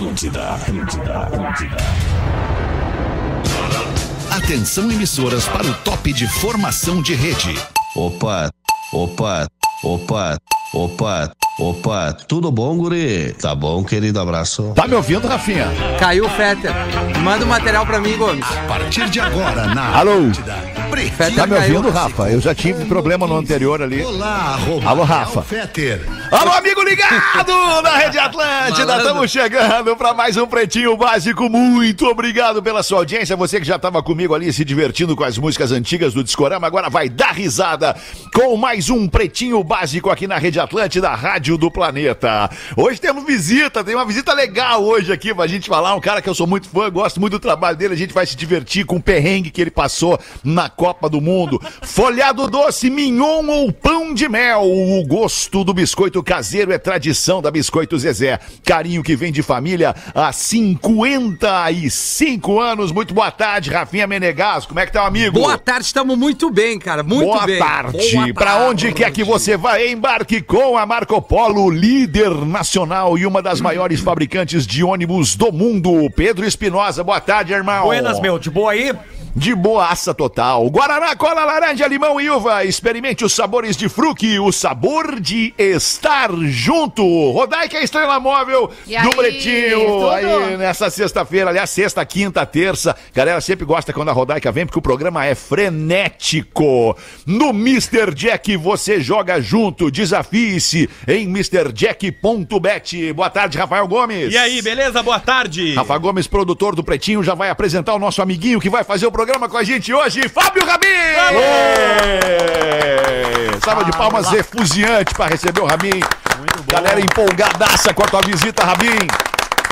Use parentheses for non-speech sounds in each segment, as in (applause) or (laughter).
Atlântida, Atlântida, Atlântida. Atenção emissoras para o top de formação de rede. Opa, opa, opa, opa, opa, tudo bom, guri? Tá bom, querido, abraço. Tá me ouvindo, Rafinha? Caiu o Fetter. Manda o material pra mim, Gomes. A partir de agora na Alô? Fetter Tá me ouvindo, Rafa? Eu já tive problema no anterior ali. Olá, Alô, Rafa. Fetter. Alô, amigo ligado (laughs) na Rede Atlântida. Estamos chegando para mais um Pretinho Básico. Muito obrigado pela sua audiência. Você que já estava comigo ali se divertindo com as músicas antigas do Discorama, agora vai dar risada com mais um Pretinho Básico aqui na Rede Atlântida, Rádio do Planeta. Hoje temos visita, tem uma visita legal hoje aqui pra gente falar. Um cara que eu sou muito fã, gosto muito do trabalho dele. A gente vai se divertir com o perrengue que ele passou na Copa do Mundo. Folhado doce, mignon ou pão de mel. O gosto do biscoito caseiro é tradição da Biscoito Zezé. Carinho que vem de família há 55 anos. Muito boa tarde, Rafinha Menegas. Como é que tá, amigo? Boa tarde, estamos muito bem, cara. Muito Boa bem. tarde. Boa Pra tarde. onde quer que você vá, embarque com a Marco Polo, líder nacional e uma das maiores fabricantes de ônibus do mundo. Pedro Espinosa, boa tarde, irmão. Buenas, meu, de boa aí? De boaça total. Guaraná, cola, laranja, limão e uva. Experimente os sabores de fruque, o sabor de estar junto. Rodaica Estrela Móvel E do aí, Pretinho. tudo? Aí, nessa sexta-feira, aliás, sexta, quinta, terça. Galera sempre gosta quando a Rodaica vem, porque o programa é frenético. No Mr. Jack você joga junto. Desafie-se em MrJack.bet. Boa tarde, Rafael Gomes. E aí, beleza? Boa tarde. Rafa Gomes, produtor do Pretinho, já vai apresentar o nosso amiguinho que vai fazer o programa com a gente hoje, Fábio Rabin! Ê! Salva de palmas efusiante para receber o Rabin. Galera empolgadaça com a tua visita, Rabin.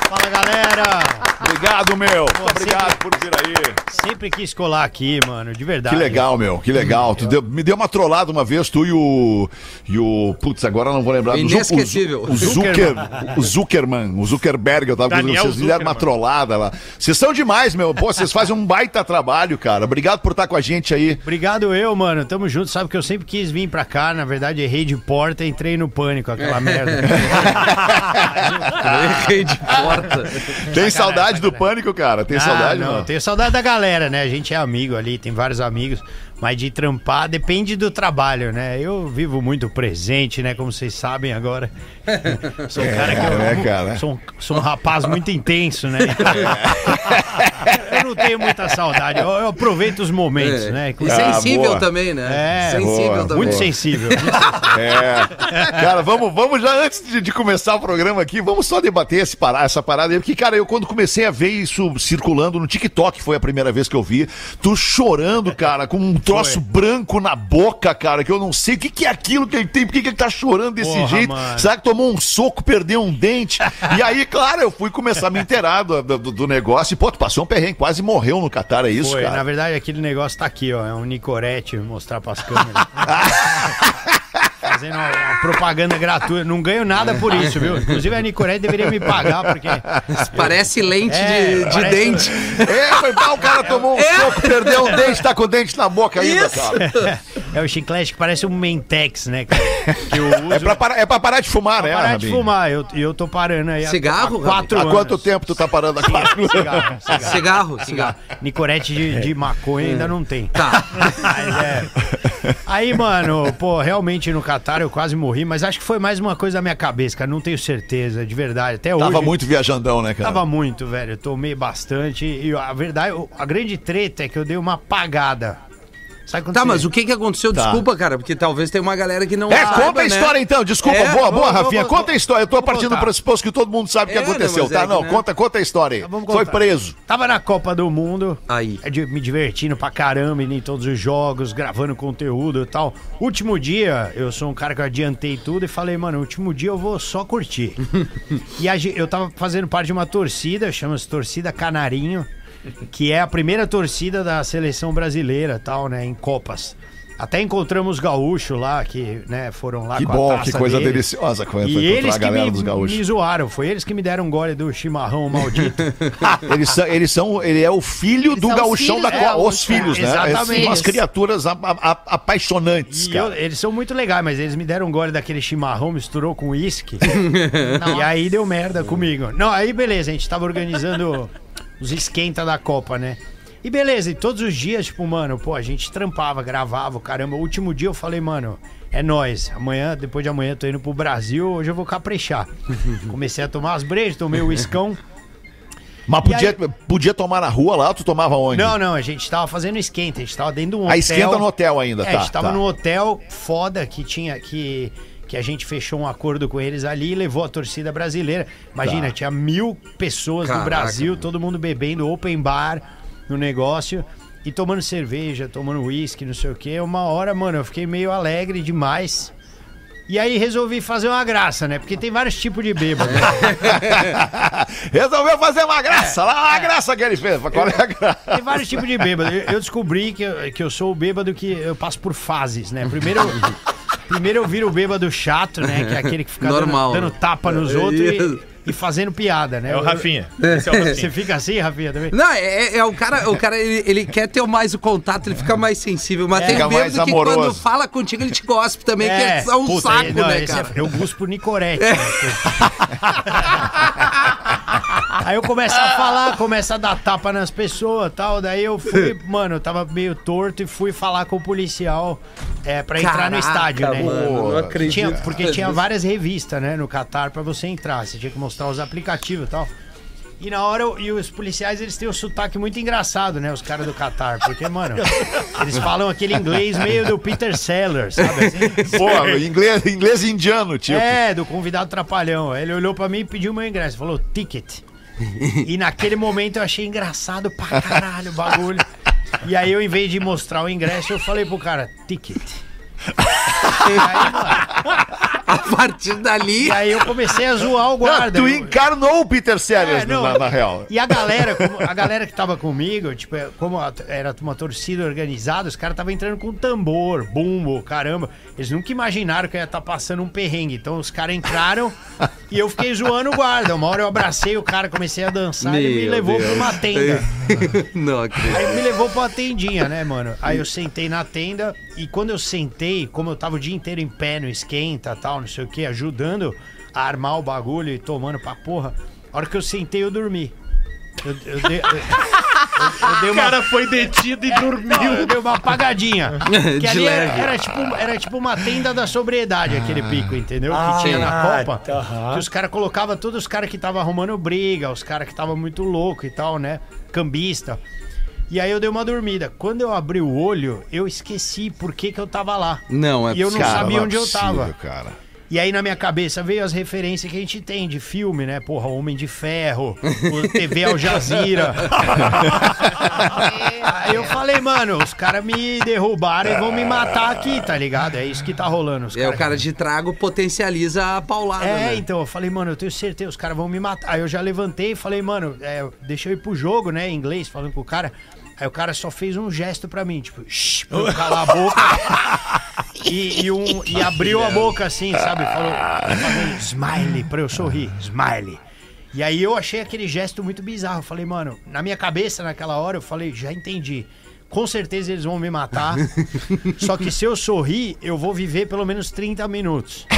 Fala galera! Obrigado, meu. Pô, obrigado sempre- por vir aí. Sempre quis colar aqui, mano, de verdade. Que legal, meu, que legal. Tu deu- me deu uma trollada uma vez, tu e o. E o. Putz, agora eu não vou lembrar Inesquecível. O, Zu- o Zucker, o Zuckerman, o Zuckerberg, eu tava dizendo, Daniel vocês me deram uma Zuckerman. trollada lá. Vocês são demais, meu. Pô, vocês fazem um baita trabalho, cara. Obrigado por estar com a gente aí. Obrigado eu, mano. Tamo junto. Sabe que eu sempre quis vir pra cá. Na verdade, errei de porta e entrei no pânico, aquela merda. (laughs) Errei de porta. (laughs) Tem saudade do pânico, cara? Tem Ah, saudade, não, não? tenho saudade da galera, né? A gente é amigo ali, tem vários amigos. Mas de trampar depende do trabalho, né? Eu vivo muito presente, né? Como vocês sabem agora. (laughs) Sou um cara que eu. É, cara. Sou, um, sou um rapaz muito intenso, né? Então, (laughs) eu não tenho muita saudade. Eu, eu aproveito os momentos, É. né? E Ah, sensível boa. também, né? É, sensível boa, também. Muito sensível. muito (laughs) sensível. É. Cara, vamos, vamos já antes de, de começar o programa aqui, vamos só debater esse parar, essa parada aí. Porque, cara, eu quando comecei a ver isso circulando no TikTok, foi a primeira vez que eu vi, tu chorando, cara, com um troço branco na boca, cara, que eu não sei o que, que é aquilo que ele tem, por que, que ele tá chorando desse Porra, jeito? mano. Será que tomou um soco, perdeu um dente? (laughs) e aí, claro, eu fui começar a me inteirar do, do, do negócio e, pô, tu passou um perrengue, quase morreu no Catar, é isso, Foi, na cara? verdade, aquele negócio tá aqui, ó. É um Nicorete, mostrar pras câmeras. (laughs) Fazendo uma, uma propaganda gratuita. Não ganho nada por isso, viu? Inclusive a Nicorete deveria me pagar, porque. Parece lente É, de, de parece- dente. É, foi mal, o cara tomou um soco, perdeu um dente, tá com o dente na boca ainda, Isso. cara. É o chiclete que parece um Mentex, né? cara? Que eu uso. É pra, parar, é pra parar de fumar, né, parar de fumar. Eu, eu tô parando aí. há- Cigarro, há quatro Há anos. quanto tempo tu tá parando aqui? Cigarro, cigarro. Cigarro, cigarro. Nicorete de, de maconha ainda não tem. Tá. (laughs) Mas é. Aí, mano, pô, realmente no Catar eu quase morri, mas acho que foi mais uma coisa da minha cabeça, cara. Não tenho certeza, de verdade. Até hoje. Tava muito viajandão, né, cara? Tava muito, velho. Eu tomei bastante. E a verdade, a grande treta é que eu dei uma apagada. Tá, você- mas o que que aconteceu? Desculpa, cara, porque talvez tenha uma galera que não É, saiba, conta a né? história então, desculpa, É, boa, boa, vamos- Rafinha, vamos- conta a história. Eu tô partindo do pressuposto que todo mundo sabe o que É, aconteceu, tá? é que, não, né? conta, conta a história aí. Vamos Foi preso. Tava na Copa do Mundo. Aí. é de- Me divertindo pra caramba, em todos os jogos, gravando conteúdo e tal. Último dia, eu sou um cara que eu adiantei tudo e falei, mano, último dia eu vou só curtir. (laughs) e a eu tava fazendo parte de uma torcida, chama-se Torcida Canarinho, que é a primeira torcida da seleção brasileira tal, né, em Copas. Até encontramos os gaúchos lá, que né, foram lá Que com a bom, taça que coisa deles. deliciosa quando foi eles a que galera me, dos gaúchos. me zoaram, foi eles que me deram um gole do chimarrão maldito. (laughs) Eles são, eles são, ele é o filho do os gauchão filhos da do Copa. Os gaúcho, filhos, é. né? Exatamente. São umas criaturas a- a- a- apaixonantes, E eu- cara. eles são muito legais, mas eles me deram um gole daquele chimarrão, misturou com uísque. (laughs) e aí deu merda comigo. Não, aí beleza, a gente tava organizando os esquenta da Copa, né? E beleza, e todos os dias, tipo, mano, pô, a gente trampava, gravava, caramba. O último dia eu falei, mano, é nóis. Amanhã, depois de amanhã, eu tô indo pro Brasil, hoje eu vou caprichar. (laughs) Comecei a tomar as brejas, tomei o uiscão. Mas podia, podia tomar na rua lá, tu tomava onde? Não, não, a gente tava fazendo esquenta, a gente tava dentro de um hotel. A esquenta no hotel ainda, É, tá? a gente tava tá. num hotel foda que tinha que que a gente fechou um acordo com eles ali e levou a torcida brasileira. Imagina, Tá. tinha mil pessoas Caraca, do Brasil, todo mundo bebendo open bar no negócio e tomando cerveja, tomando uísque, não sei o quê. Uma hora, mano, eu fiquei meio alegre demais. E aí resolvi fazer uma graça, né? Porque tem vários tipos de bêbado. (laughs) Resolveu fazer uma graça, lá a graça que ele fez. Qual é a graça? Tem vários tipos de bêbado. Eu, descobri que eu, que eu sou o bêbado que eu passo por fases, né? Primeiro (laughs) primeiro eu viro o bêbado chato, né? Que é aquele que fica Normal, dando, dando tapa nos outros e, e fazendo piada, né? É o Rafinha. Esse é o Você Rafinha. fica assim, Rafinha, também? Não, é, é- é o cara, o cara ele, ele quer ter mais o contato, ele fica mais sensível. Mas É. tem Fica bêbado mais que amoroso. quando fala contigo, ele te gospe também, que é um puta, saco, não, né, cara? é- eu busco Nicorete. né? Aí eu começo a falar, começo a dar tapa nas pessoas e tal. Daí eu fui, (laughs) mano, eu tava meio torto e fui falar com o policial é, pra entrar no Caraca, estádio, né? mano, não acredito. Tinha- porque tinha várias revistas, né, no Catar pra você entrar. Você tinha que mostrar os aplicativos e tal. E na hora, eu- e os policiais, eles têm um sotaque muito engraçado, né? Os caras do Catar. Porque, mano, (laughs) eles falam aquele inglês meio do Peter Sellers, sabe? Assim? Pô, inglês, inglês indiano, tipo. É, do convidado trapalhão. Ele olhou pra mim e pediu meu ingresso. Falou, ticket. E naquele momento eu achei engraçado pra caralho o bagulho. E aí eu, em vez de mostrar o ingresso, eu falei pro cara, ticket. E aí, mano, A partir dali. e aí eu comecei a zoar o guarda. tu Eu- encarnou o Peter Sellers É, não. na, na real. E a galera, como- a galera que tava comigo, tipo, é, como a- era uma torcida organizada, os caras estavam entrando com tambor, bumbo, caramba. Eles nunca imaginaram que eu ia estar passando um perrengue. Então os caras entraram e eu fiquei zoando o guarda. Uma hora eu abracei o cara, comecei a dançar e ele me Meu levou Deus. pra uma tenda. (laughs) Não acredito. Aí me levou pra uma tendinha, né, mano? Aí eu sentei na tenda e quando eu sentei, como eu tava o dia inteiro em pé no esquenta tal, não sei o que, ajudando a armar o bagulho e tomando pra porra, a hora que eu sentei eu dormi. Eu, eu dei, eu- eu- eu dei O uma, cara foi detido e não, dormiu. eu dei uma apagadinha. (laughs) Que ali era, era tipo, era tipo uma tenda da sobriedade, aquele pico, entendeu? que tinha na Copa. Que os caras colocavam todos os caras que estavam arrumando briga, os caras que estavam muito louco e tal, né? Cambista. E aí eu dei uma dormida. Quando eu abri o olho, eu esqueci por que, que eu tava lá. Não, é E eu não Cara, sabia é onde eu tava. cara. E aí na minha cabeça veio as referências que a gente tem de filme, né? Porra, Homem de Ferro, (laughs) TV Al Jazeera. aí eu falei, mano, os caras me derrubaram e vão me matar aqui, tá ligado? É isso que tá rolando. Os É, o cara de trago potencializa a paulada, é, né? então, eu falei, mano, eu tenho certeza, os caras vão me matar. Aí eu já levantei e falei, mano, é, deixa eu ir pro jogo, né, em inglês, falando com o cara. Aí o cara só fez um gesto pra mim, tipo, shh, pra eu calar a boca. (laughs) e, e um, e abriu a boca assim, sabe? Falou, falou smile, pra eu sorrir, smile. E aí eu achei aquele gesto muito bizarro. Eu falei, mano, na minha cabeça naquela hora, eu falei, já entendi. Com certeza eles vão me matar. (laughs) só que se eu sorrir, eu vou viver pelo menos 30 minutos. (laughs)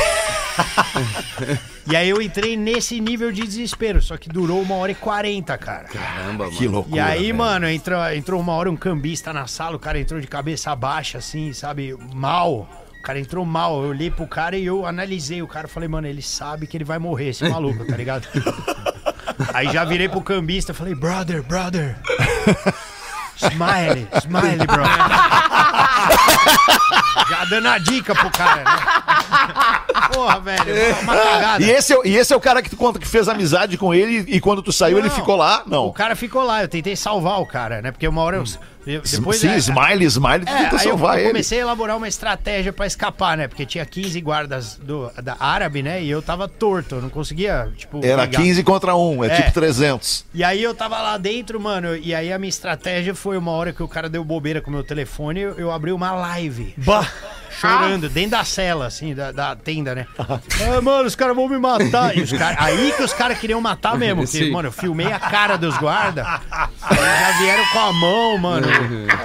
E aí eu entrei nesse nível de desespero, só que durou uma hora e quarenta, cara. Caramba, mano. Que loucura. E aí, velho. mano, entrou, entrou uma hora um cambista na sala, o cara entrou de cabeça baixa, assim, sabe, mal. O cara entrou mal, eu olhei pro cara e eu analisei o cara. Falei, mano, ele sabe que ele vai morrer, esse maluco, tá ligado? (laughs) Aí já virei pro cambista, falei, brother, brother. Smile, smile, brother. Já dando a dica pro cara, né? Porra, velho, uma cagada. E esse, é, o- e esse é o cara que tu conta que fez amizade com ele e quando tu saiu ele Não, ficou lá? O Não. cara ficou lá, eu tentei salvar o cara, né? Porque uma hora Eu- Depois, Sim, é, smile, smile, é, tenta eu, salvar eu ele. comecei a elaborar uma estratégia pra escapar, né? Porque tinha 15 guardas do, da árabe, né? E eu tava torto, eu não conseguia, tipo. Era brigar. 15 contra 1, é, É. tipo 300. E aí eu tava lá dentro, mano, e aí a minha estratégia foi uma hora que o cara deu bobeira com o meu telefone, eu, eu abri uma live. Chorando, dentro da cela, assim, da, da tenda, né? Ah, (laughs) mano, os caras vão me matar. E os cara, aí que os caras queriam matar mesmo. Porque, Sim. mano, eu filmei a cara dos guardas. Já vieram com a mão, mano.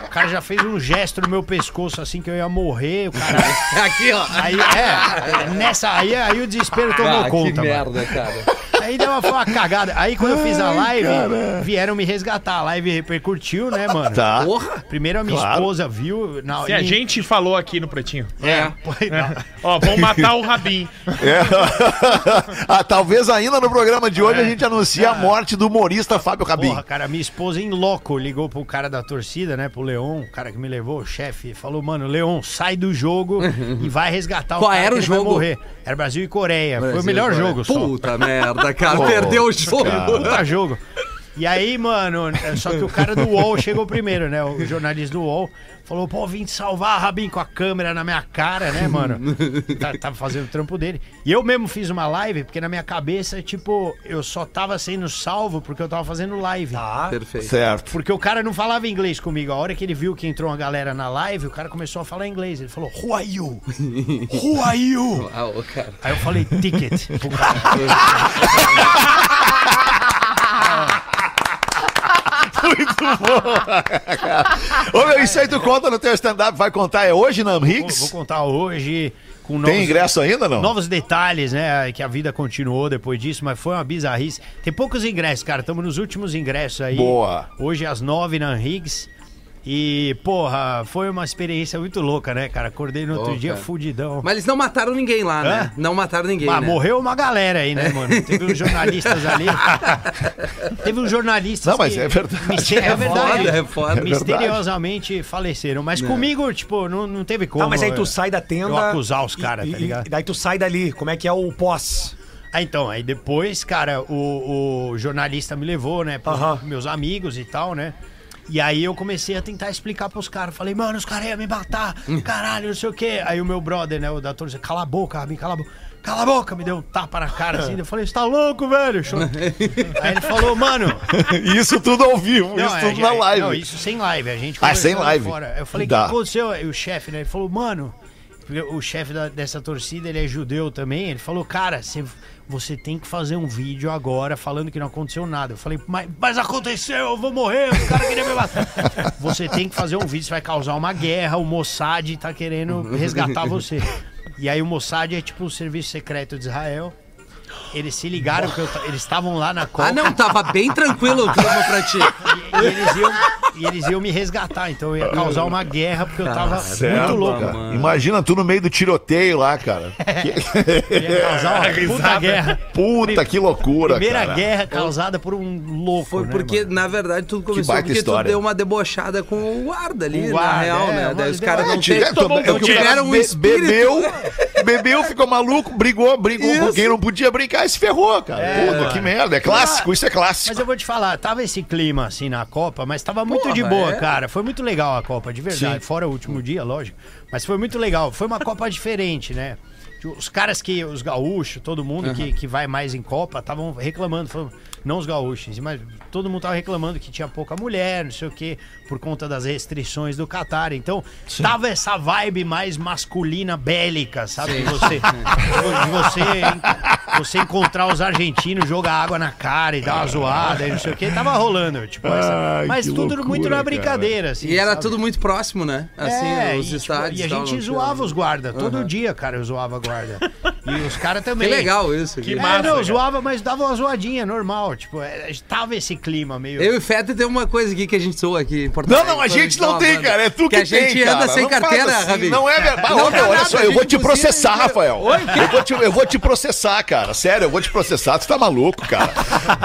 O cara já fez um gesto no meu pescoço, assim, que eu ia morrer. O cara. (laughs) Aqui, ó. Aí, é, nessa, aí, aí o desespero tomou Ah, que conta, mano. merda, cara. Aí deu uma, foi uma cagada. Aí quando eu fiz a live, vieram me resgatar. A live repercutiu, né, mano? Tá. Porra. Primeiro a minha Claro. esposa viu. Na, Se a em- gente falou aqui no Pretinho. É. Foi- não. Ó, vão matar o Rabin. É. (laughs) ah, talvez ainda no programa de hoje a gente anuncie a morte do humorista Fábio Rabin. Porra, cara, minha esposa em loco ligou pro cara da torcida, né? Pro Leon, o cara que me levou, o chefe, falou: Mano, Leon, sai do jogo (laughs) e vai resgatar o Qual cara era que o ele vai jogo? morrer. Era Brasil e Coreia. Foi o melhor jogo só. Puta merda, cara. Perdeu o jogo. Puta jogo. E aí, mano, só que o cara do UOL chegou primeiro, né? O jornalista do UOL falou, pô, vim te salvar, Rabin, com a câmera na minha cara, né, mano? Tá- Tava fazendo o trampo dele. E eu mesmo fiz uma live, porque na minha cabeça, tipo, eu só tava sendo salvo porque eu tava fazendo live. Perfeito. Certo. Porque o cara não falava inglês comigo. A hora que ele viu que entrou uma galera na live, o cara começou a falar inglês. Ele falou, Who are you? Who are you? (laughs) Ah. Aí eu falei, ticket. (laughs) pro cara. Ô, meu, isso aí tu conta no teu stand-up, vai contar, é hoje, Nam Vou, vou Higgs? contar hoje com novos, Tem ingresso ainda, não? novos detalhes, né? Que a vida continuou depois disso, mas foi uma bizarrice. Tem poucos ingressos, cara. Estamos nos últimos ingressos aí. Boa. Hoje às nove na Higgs. E, porra, foi uma experiência muito louca, né, cara? Acordei no outro Pô, dia cara. fudidão. Mas eles não mataram ninguém lá, né? Hã? Não mataram ninguém, Ah, né? morreu uma galera aí, né, mano? Teve uns jornalistas ali. (laughs) Teve uns jornalistas. Não, mas que é verdade. mister- É, verdade. foda, é foda. Misteriosamente faleceram. Mas comigo, tipo, não, não teve como. Tá, mas aí tu eh, sai da tenda. Eu acusar os caras, tá ligado? E daí tu sai dali. Como é que é o pós? Ah, então, aí depois, cara, o, o jornalista me levou, né, pros Aham. meus amigos e tal, né? E aí eu comecei a tentar explicar pros caras. Falei, mano, os caras iam me matar, caralho, não sei o quê. Aí o meu brother, né, o da torcida, cala a boca, Rabin, cala a boca. Cala a boca, me deu um tapa na cara assim. Eu falei, você tá louco, velho? (laughs) Aí ele falou, mano. (laughs) Isso tudo ao vivo, Não, isso é, tudo na live. Não, isso sem live. A gente Ah, sem live. Fora. Eu falei, o Dá. que aconteceu? Aí o chefe, né? Ele falou, mano, porque o chefe da- dessa torcida, ele é judeu também. Ele falou, cara, você, você tem que fazer um vídeo agora falando que não aconteceu nada. Eu falei, mas, mas aconteceu, eu vou morrer, o cara queria me matar. (laughs) você tem que fazer um vídeo, você vai causar uma guerra, o Mossad tá querendo resgatar você. E aí o Mossad é tipo o serviço secreto de Israel. Eles se ligaram que eu eles estavam lá na Copa. Ah, não, tava bem tranquilo o clima pra ti. (laughs) E, eles iam, e eles iam me resgatar, então eu ia causar uma guerra porque eu tava muito louco. Cara, Imagina tu no meio do tiroteio lá, cara. Eu (laughs) ia causar uma puta guerra. Puta, que loucura, Primeira cara. guerra causada por um louco. Foi né, porque, mano? na verdade, tudo começou baita porque história. tu deu uma debochada com o guarda ali, O na guarda, real, é, né? mas Daí os deu- caras É, não, Tiver- tomou- é que o tiveram um be- espírito. Bebeu, bebeu, ficou maluco, brigou, brigou com Isso. quem não podia brincar e se ferrou, cara. Puta, que merda. É clássico, isso é clássico. Mas eu vou te falar, tava esse clima assim na Copa, mas tava muito Porra, de boa, é. cara. Foi muito legal a Copa, de verdade. Fora o último dia, lógico. Mas foi muito legal. Foi uma Copa (laughs) diferente, né? Os caras que, os gaúchos, todo mundo que, que vai mais em Copa, estavam reclamando, falando, não os gaúchos, mas todo mundo tava reclamando que tinha pouca mulher, não sei o quê, por conta das restrições do Catar. Então, tava essa vibe mais masculina, bélica, sabe? De você, de você, você encontrar os argentinos, jogar água na cara e dar uma zoada e não sei o quê. Tava rolando, tipo, essa- Ai, mas tudo loucura, muito na cara. brincadeira, assim. E era sabe? tudo muito próximo, né? Assim, É, os e, tipo, estádios. e a gente zoava os guardas. Todo dia, cara, eu zoava guarda. E os caras Que também. legal isso. Que aqui. É, massa, não, cara. zoava, mas dava uma zoadinha, normal. Tipo, é, tava esse clima meio. Eu e o Feta tem uma coisa aqui que a gente zoa aqui em Porto Não, não, a gente não tem, cara. É tu que, que a gente tem, anda cara. sem Não carteira, assim, Rabi. Não é verdade. Não dá meu, olha só, eu vou te processar. Rafael. Eu vou, te, eu vou te processar, cara. Sério, eu vou te processar. Tu tá maluco, cara.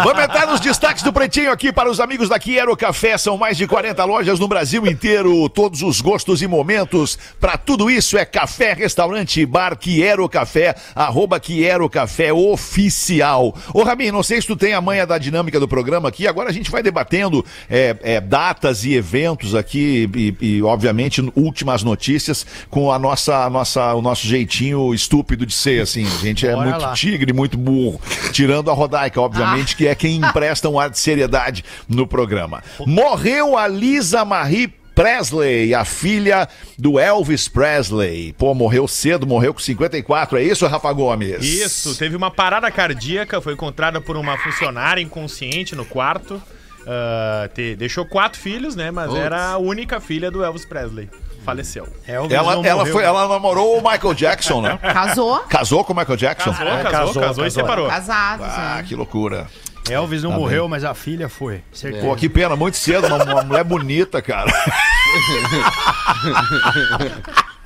Vamos entrar nos destaques do Pretinho aqui para os amigos da Quiero Café. São mais de 40 lojas no Brasil inteiro. Todos os gostos e momentos. Para tudo isso é café, restaurante, bar Quiero Café. Arroba Quiero Café Oficial. Ô, Rabin, não sei se tu tem a manha da dinâmica do programa aqui, agora a gente vai debatendo é, é, datas e eventos aqui e, e, obviamente, últimas notícias com a nossa, a nossa, o nosso jeitinho estúpido de ser, assim. A gente é Bora muito lá. tigre, muito burro. Tirando a Rodaica, obviamente, que é quem empresta um ar de seriedade no programa. (laughs) Morreu a Lisa Marie Presley, a filha do Elvis Presley. Pô, morreu cedo, morreu com 54, é isso, Rafa Gomes? Isso, teve uma parada cardíaca, foi encontrada por uma funcionária inconsciente no quarto. Ah, te- deixou quatro filhos, né? Mas Putz. era a única filha do Elvis Presley. Faleceu. Elvis Ela, ela, foi, ela namorou o Michael Jackson, né? Casou? Casou com o Michael Jackson? Casou, É, casou, casou, casou, e casou. separou. Casados, Ah, né? que loucura. Elvis não Tá morreu, bem. mas a filha foi. Certeza. Pô, que pena, muito cedo, uma, uma mulher bonita, cara. (laughs)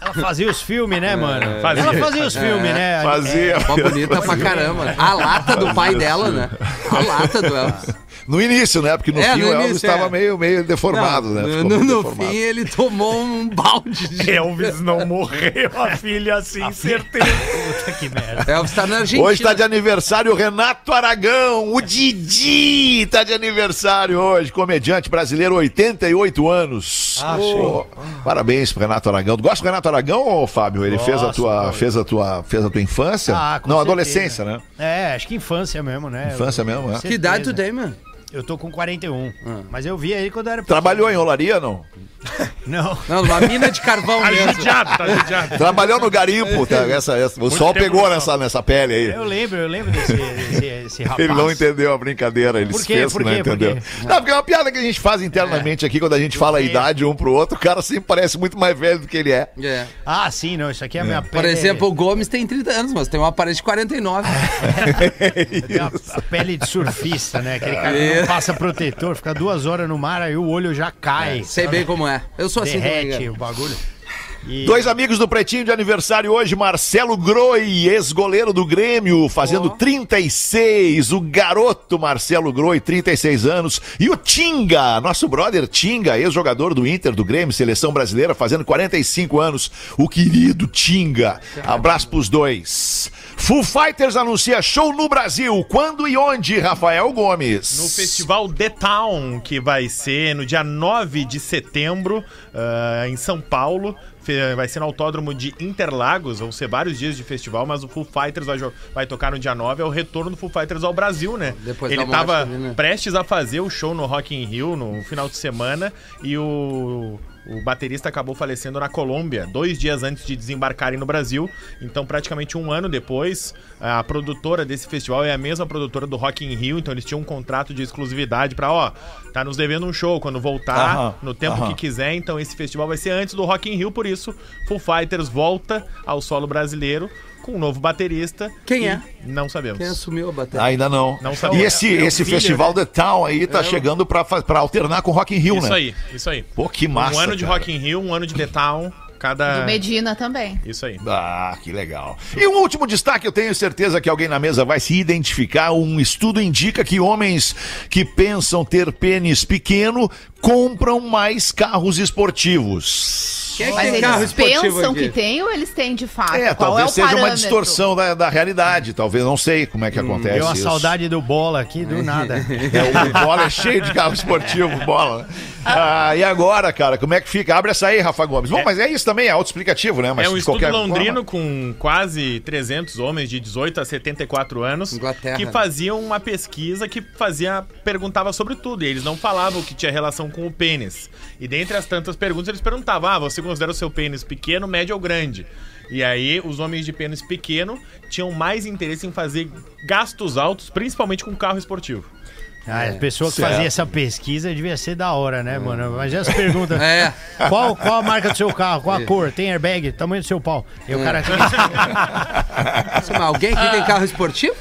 Ela fazia os filmes, né, mano? Fazia. Ela fazia os filmes, né? Fazia. Mó bonita pra caramba. A lata do pai dela, né? A lata do Elvis. No início, né? Porque no É, fim no o Elvis estava é. meio, meio deformado, Não, né? Ficou no no deformado. fim, ele tomou um (laughs) balde de... Elvis não (laughs) morreu, a filha assim, certeza. Puta que merda. Elvis tá na Argentina. Hoje está de aniversário o Renato Aragão, o Didi está de aniversário hoje, comediante brasileiro, 88 anos. Ah, Pô, parabéns pro Renato Aragão. Tu gosta do Renato Aragão, ô, Fábio? Ele fez a Gosto, tua, gosto. fez a tua, fez a tua infância? Ah, com Não, certeza. adolescência, né? É, acho que infância mesmo, né? Infância mesmo, é. Que idade tu tem, mano? Eu tô com 41. Mas eu vi aí quando era. Trabalhou em olaria, não? (laughs) Não. Não, numa mina de carvão (laughs) Tá mesmo. judiado, tá judiado. Trabalhou no garimpo, tá? Essa, essa- o sol pegou nessa, nessa pele aí. Eu lembro, eu lembro desse, desse, desse rapaz. (laughs) Ele não entendeu a brincadeira, ele Por se quê? Por que não quê? Por entendeu. quê? Não, porque é uma piada que a gente faz internamente aqui quando a gente fala a idade um pro outro, o cara sempre parece muito mais velho do que ele é. É. Ah, sim, não. Isso aqui é a minha pele. Por exemplo, o Gomes tem 30 anos, mas tem uma parede de 49. É a, a pele de surfista, né? Aquele cara É. passa protetor, fica duas horas no mar, aí o olho já cai. Sei bem como é. Eu sou assim também, Derrete cara. o bagulho. E- Dois amigos do Pretinho de aniversário hoje, Marcelo Groi, ex-goleiro do Grêmio, fazendo 36. O garoto Marcelo Groi, 36 anos. E o Tinga, nosso brother Tinga, ex-jogador do Inter, do Grêmio, seleção brasileira, fazendo 45 anos. O querido Tinga. Abraço pros dois. Full Fighters anuncia show no Brasil. Quando e onde, Rafael Gomes? No festival The Town, que vai ser no dia 9 de setembro, ah, em São Paulo. Vai ser no Autódromo de Interlagos, vão ser vários dias de festival, mas o Full Fighters vai, vai tocar no dia 9, é o retorno do Full Fighters ao Brasil, né? Depois Ele tava dele, né? prestes a fazer o show no Rock in Rio no final de semana e o, o baterista acabou falecendo na Colômbia, dois dias antes de desembarcarem no Brasil. Então, praticamente um ano depois, a produtora desse festival é a mesma produtora do Rock in Rio, então eles tinham um contrato de exclusividade pra, ó, tá nos devendo um show quando voltar, Aham, no tempo aham. que quiser. Então, esse festival vai ser antes do Rock in Rio, por isso, Full Fighters volta ao solo brasileiro com um novo baterista. Quem é? Não sabemos. Quem assumiu a bateria? Ainda não. Não sabia. e esse, esse filho, festival The Town aí tá É chegando pra, alternar com Rock in Rio, Isso né? aí, isso aí. Pô, que massa, Um ano de cara. Rock in Rio, um ano de The Town, cada... Do Medina também. Isso aí. Ah, que legal. E um último destaque, eu tenho certeza que alguém na mesa vai se identificar. Um estudo indica que homens que pensam ter pênis pequeno compram mais carros esportivos. Quem é que Mas tem carro eles esportivo pensam aqui? que tem ou eles têm de fato? É, Qual talvez é o seja uma parâmetro? distorção da, da realidade. Talvez, não sei como é que acontece Deu uma isso. saudade do bola aqui, do (laughs) nada. É, o bola é cheio de carro esportivo, bola. Ah, e agora, cara, como é que fica? Abre essa aí, Rafa Gomes. Bom, mas é isso também, é autoexplicativo, né? Mas é um estudo qualquer londrino forma- com quase 300 homens de 18 a 74 anos Inglaterra, que faziam uma pesquisa que fazia perguntava sobre tudo. E eles não falavam que tinha relação com o pênis. E dentre as tantas perguntas, eles perguntavam: ah, você considera o seu pênis pequeno, médio ou grande? E aí, os homens de pênis pequeno tinham mais interesse em fazer gastos altos, principalmente com carro esportivo. Ah, a pessoa que Certo. fazia essa pesquisa devia ser da hora, né, mano? Mas as perguntas. (laughs) É. Qual, qual a marca do seu carro? Qual a cor? Tem airbag? Tamanho do seu pau? E o cara. (laughs) Mas alguém aqui tem carro esportivo?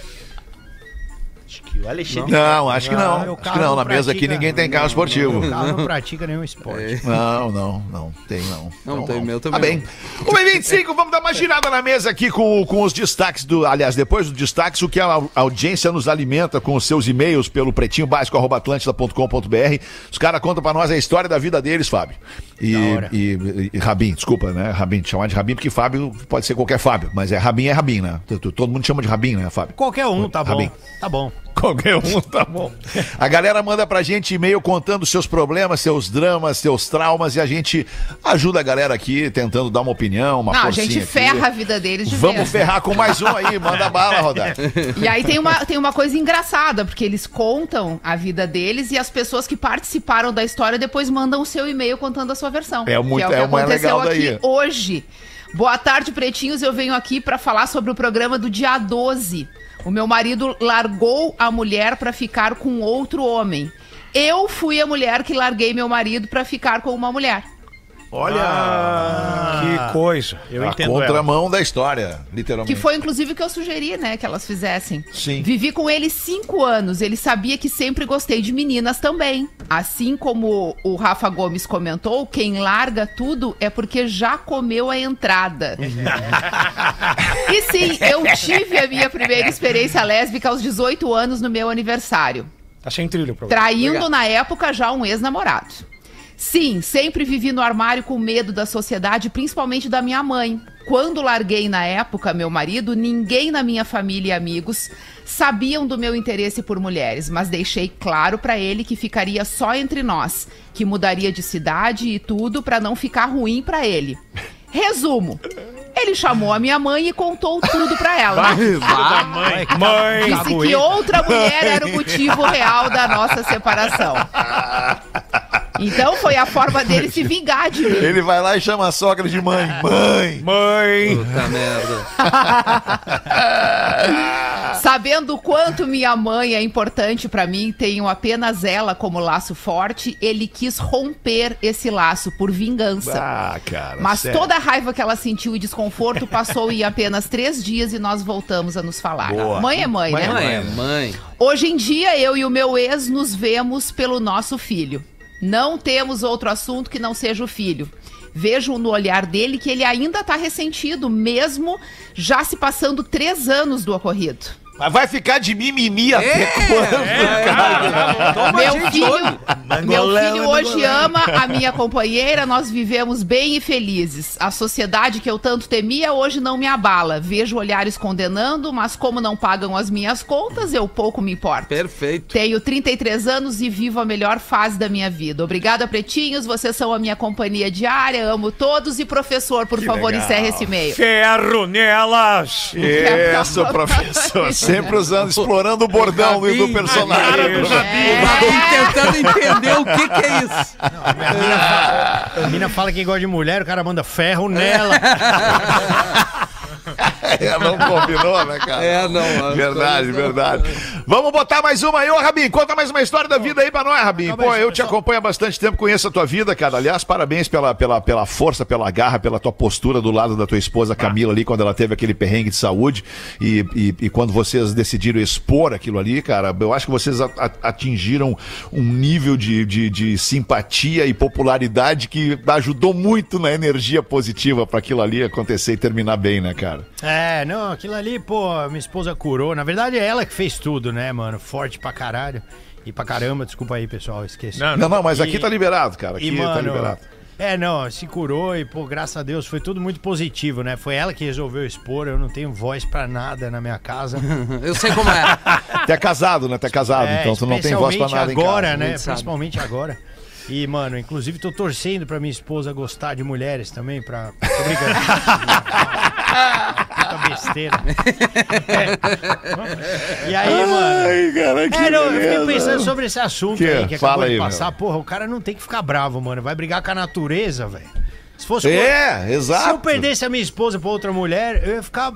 O Alexandre. Não, acho que não. Acho que não. Na mesa aqui ninguém tem carro esportivo. Meu (laughs) carro não pratica nenhum esporte. Não, não, não. Tem não. Não, tem não. meu Tá também bem. 1h25, vamos dar uma girada na mesa aqui com, com os destaques do. Aliás, depois dos destaques, o que a audiência nos alimenta com os seus e-mails pelo pretinho básico atlântida.com.br. Os caras contam pra nós a história da vida deles, Fábio. E, e, e Rabin, desculpa, né? Rabin, te chamar de Rabin, porque Fábio pode ser qualquer Fábio, mas é Rabin é Rabin, né? Todo mundo chama de Rabin, né, Fábio? Qualquer um, tá bom. Rabin. Tá bom. Qualquer um, tá bom. A galera manda pra gente e-mail contando seus problemas, seus dramas, seus traumas e a gente ajuda a galera aqui tentando dar uma opinião, uma Não, a gente aqui. ferra a vida deles de Vamos vez. ferrar com mais um aí, manda bala, Rodar. (laughs) E aí tem uma, tem uma coisa engraçada, porque eles contam a vida deles e as pessoas que participaram da história depois mandam o seu e-mail contando a sua versão. É muito- que é é o que mais aconteceu legal daí. aqui hoje. Boa tarde, pretinhos. Eu venho aqui pra falar sobre o programa do dia 12. O meu marido largou a mulher pra ficar com outro homem. Eu fui a mulher que larguei meu marido pra ficar com uma mulher. Olha, Que coisa. Eu a entendo ela. contramão da história, Que literalmente. foi, inclusive, o que eu sugeri, né? Que elas fizessem. Sim. Vivi com ele cinco anos. Ele sabia que sempre gostei de meninas também. Assim como o Rafa Gomes comentou, quem larga tudo é porque já comeu a entrada. (laughs) e sim, eu tive a minha primeira experiência lésbica aos 18 anos no meu aniversário. Tá sem trilho o programa. Traindo na época já um ex-namorado. Sim, sempre vivi no armário com medo da sociedade, principalmente da minha mãe. Quando larguei na época meu marido, ninguém na minha família e amigos sabiam do meu interesse por mulheres, mas deixei claro pra ele que ficaria só entre nós, que mudaria de cidade e tudo pra não ficar ruim pra ele. Resumo. Ele chamou a minha mãe e contou tudo pra ela. Mãe, mãe. Disse que outra mulher era o motivo real da nossa separação. Então foi a forma dele se vingar de mim. Ele vai lá e chama a sogra de mãe. Mãe! Mãe. Puta merda. (laughs) Sabendo o quanto minha mãe é importante pra mim, tenho apenas ela como laço forte, ele quis romper esse laço por vingança. Ah, cara. Mas sério. toda a raiva que ela sentiu e desconforto passou em apenas três dias e nós voltamos a nos falar. Boa. Mãe é mãe, Mãe né? Mãe, é mãe. Hoje em dia, eu e o meu ex nos vemos pelo nosso filho. Não temos outro assunto que não seja o filho. Vejo no olhar dele que ele ainda tá ressentido, mesmo já se passando três anos do ocorrido. Mas vai ficar de mimimi até É, quando, é, cara? Toma meu filho, hoje. meu filho hoje ama a minha companheira, nós vivemos bem e felizes. A sociedade que eu tanto temia hoje não me abala. Vejo olhares condenando, mas como não pagam as minhas contas, eu pouco me importo. Perfeito. Tenho 33 anos e vivo a melhor fase da minha vida. Obrigada, pretinhos. Vocês são a minha companhia diária. Amo todos. E, professor, por favor, legal. encerre esse e-mail. Ferro nelas. (laughs) Isso, professor. Sempre usando, explorando o bordão do, do personagem. É. Rabin tentando entender o que, que é isso. A mina fala que gosta de mulher, o cara manda ferro nela. (laughs) É, não combinou, né, cara? É, não. Verdade, coisas- verdade. Vamos botar mais uma aí, ô Rabin. Conta mais uma história da vida aí pra nós, Rabin. Pô, eu te acompanho há bastante tempo, conheço a tua vida, cara. Aliás, parabéns pela, pela, pela força, pela garra, pela tua postura do lado da tua esposa Camila ali, quando ela teve aquele perrengue de saúde. E, e, e quando vocês decidiram expor aquilo ali, cara, eu acho que vocês atingiram um nível de, de, de simpatia e popularidade que ajudou muito na energia positiva pra aquilo ali acontecer e terminar bem, né, cara? É, não, aquilo ali, pô, minha esposa curou. Na verdade, é ela que fez tudo, né, mano? Forte pra caralho. E pra caramba, desculpa aí, pessoal, esqueci. Não, Não, não, mas E- aqui tá liberado, cara. Aqui E, tá mano, liberado. é, não, se curou e, pô, graças a Deus, foi tudo muito positivo, né? Foi ela que resolveu expor, eu não tenho voz pra nada na minha casa. (laughs) Eu sei como é. Tu é casado, né? Tu é casado, É, então tu não tem voz pra nada em agora, casa. né? Principalmente agora. E, mano, inclusive tô torcendo pra minha esposa gostar de mulheres também, pra... Tô brincando. (laughs) Puta besteira. É. E aí, mano... Ai, cara, que É, não, eu fiquei pensando sobre esse assunto Que? aí que Fala acabou aí, de meu. passar. Porra, o cara não tem que ficar bravo, mano. Vai brigar com a natureza, velho. Se fosse... É, exato. Se eu perdesse a minha esposa pra outra mulher, eu ia ficar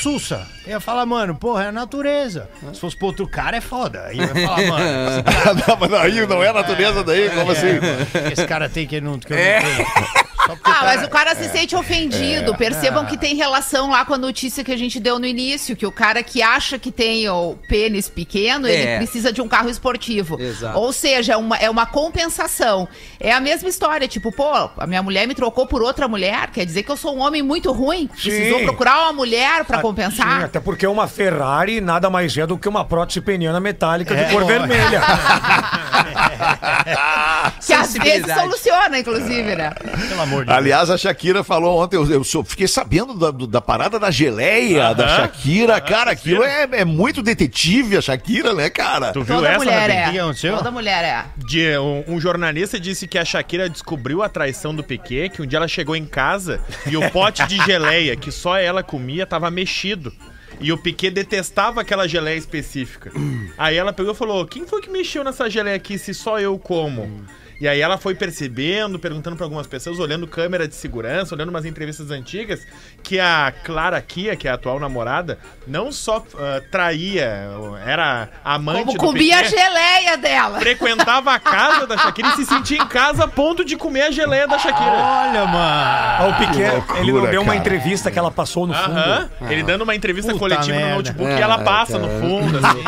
sussa. Eu ia falar, mano, porra, é a natureza. Se fosse pra outro cara, é foda. Aí eu ia falar, mano, (laughs) não, mas aí não é a natureza daí, como assim? é, mano, esse cara tem que, não, que eu não tenho. Ah, mas o cara se sente ofendido. Percebam que tem relação lá com a notícia que a gente deu no início, que o cara que acha que tem o pênis pequeno, É. ele precisa de um carro esportivo. Exato. Ou seja, é uma, é uma compensação. É a mesma história, tipo, pô, a minha mulher me trocou por outra mulher, quer dizer que eu sou um homem muito ruim. Precisou Sim. procurar uma mulher pra Ah, compensar. sim, até porque uma Ferrari nada mais é do que uma prótese peniana metálica de É. cor vermelha. (laughs) que às vezes soluciona, inclusive, né? Pelo amor de Deus. Aliás, a Shakira falou ontem, eu, eu sou- fiquei sabendo da, da parada da geleia da Shakira. cara, aquilo é, é muito detetive, a Shakira, né, cara? Tu viu Toda essa, mulher que é. aconteceu? Toda mulher é. De- um, um jornalista disse que a Shakira descobriu a traição do Piquet, que um dia ela chegou em casa e o pote de geleia que só ela comia tava mexido. E o Piquet detestava aquela geleia específica. Aí ela pegou e falou: Quem foi que mexeu nessa geleia aqui se só eu como? E aí ela foi percebendo, perguntando pra algumas pessoas, olhando câmera de segurança, olhando umas entrevistas antigas, que a Clara Kia, que é a atual namorada, não só ah, traía, era amante Como do comia a Piquet, geleia dela. frequentava a casa da Shakira e se sentia em casa a ponto de comer a geleia da Shakira. Olha, mano. O Piquet, loucura, ele não deu uma cara. entrevista que ela passou no fundo. Aham. Ele dando uma entrevista Puta coletiva merda. no notebook É, e ela passa no fundo, assim.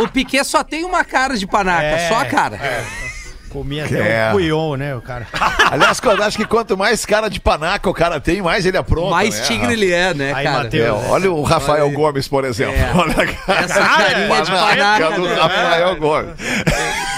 O Piquet só tem uma cara de panaca, É. só a cara. Comia É. até um cuion, né, o cara. (laughs) Aliás, eu acho que quanto mais cara de panaca o cara tem, mais ele apronta. Mais né, tigre ele é, né, Aí, cara? Mateus. É, olha o Rafael Olha. Gomes, por exemplo. É. Olha a cara Essa carinha de panaca, do né? Rafael Gomes.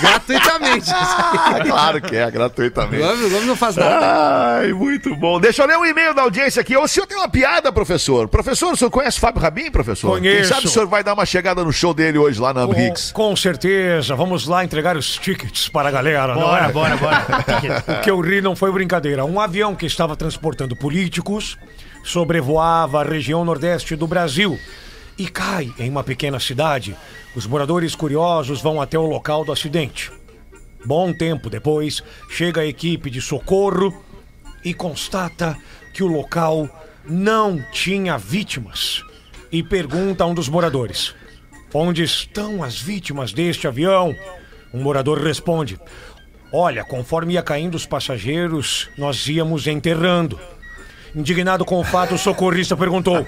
Gratuitamente. (laughs) Ah, claro que é, O gratuitamente. Gomes, o Gomes não faz nada. Ai, muito bom. Deixa eu ler um e-mail da audiência aqui. O senhor tem uma piada, professor? Professor, o senhor conhece Fábio Rabin, professor? Quem Conheço. sabe o senhor vai dar uma chegada no show dele hoje lá na Com, Amrix? com certeza, vamos lá entregar os tickets para a galera, Bora, bora, bora. (laughs) O que eu ri não foi brincadeira. Um avião que estava transportando políticos sobrevoava a região nordeste do Brasil e cai em uma pequena cidade. Os moradores curiosos vão até o local do acidente. Bom tempo depois, chega a equipe de socorro e constata que o local não tinha vítimas. E pergunta a um dos moradores: Onde estão as vítimas deste avião? Um morador responde: Olha, conforme ia caindo os passageiros, nós íamos enterrando. Indignado com o fato, o socorrista perguntou: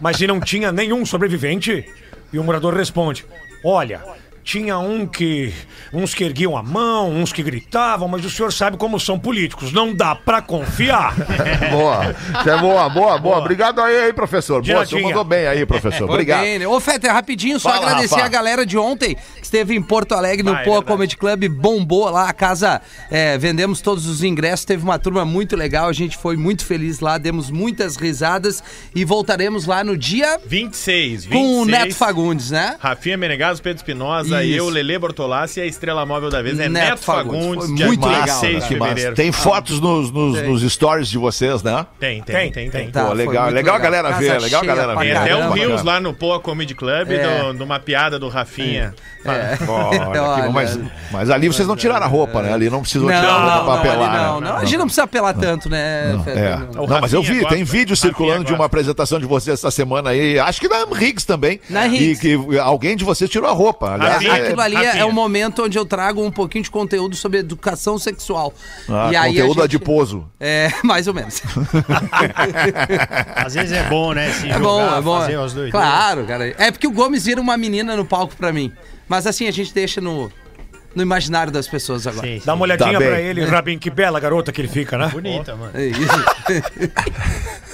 Mas e não tinha nenhum sobrevivente? E o morador responde: Olha, tinha um que. uns que erguiam a mão, uns que gritavam, mas o senhor sabe como são políticos, não dá pra confiar. (laughs) Boa. Isso é boa, boa, boa. Obrigado aí, aí, professor. Boa, o senhor Direitinho. mandou bem aí, professor. Foi Obrigado. bem, né? Ô, Fetter, rapidinho, só Fala, agradecer Rafa. a galera de ontem que esteve em Porto Alegre no Ah, é Poa. Comedy Club, bombou lá, a casa, é, vendemos todos os ingressos, teve uma turma muito legal, a gente foi muito feliz lá, demos muitas risadas e voltaremos lá no dia 26, 26. com o Neto Fagundes, né? Rafinha Menegaso, Pedro Espinosa, Isso. eu, Lele Bortolassi e a estrela móvel da vez é Neto Neto, Fagundes. Fagundes, muito legal, 26 cara. de fevereiro. Tem fotos nos, nos, Tem. nos stories de vocês, né? Tem, tem, Tem, tem. Tá, Pô, foi legal, legal a galera Casa ver, legal galera ver. Tem até um. Rios lá no Poa Comedy Club É. do- de uma piada do Rafinha. É. (laughs) Olha, bom, Olha. mas, mas ali vocês não tiraram a roupa, né? Ali não precisou Não, tirar a roupa não, pra apelar. não, né? não, a gente não precisa apelar tanto, né? É. Não. O Não, mas eu vi, tem vídeo circulando de uma apresentação de vocês essa semana aí. Acho que na Riggs também. Na E Riggs. que alguém de vocês tirou a roupa. Aliás, É- Aquilo ali é, Rafinha. é um momento onde eu trago um pouquinho de conteúdo sobre educação sexual. ah, e aí conteúdo gente- adiposo. É, (laughs) mais ou menos. (laughs) Às vezes é bom, né? Se É bom, é bom. doideiras. Claro, cara. É porque o Gomes vira uma menina no palco pra mim. Mas assim, a gente deixa no, no imaginário das pessoas agora. Sim, sim. Dá uma olhadinha Tá bem. pra ele, Rabin, que bela garota que ele fica, né? Bonita, mano. É isso. (laughs)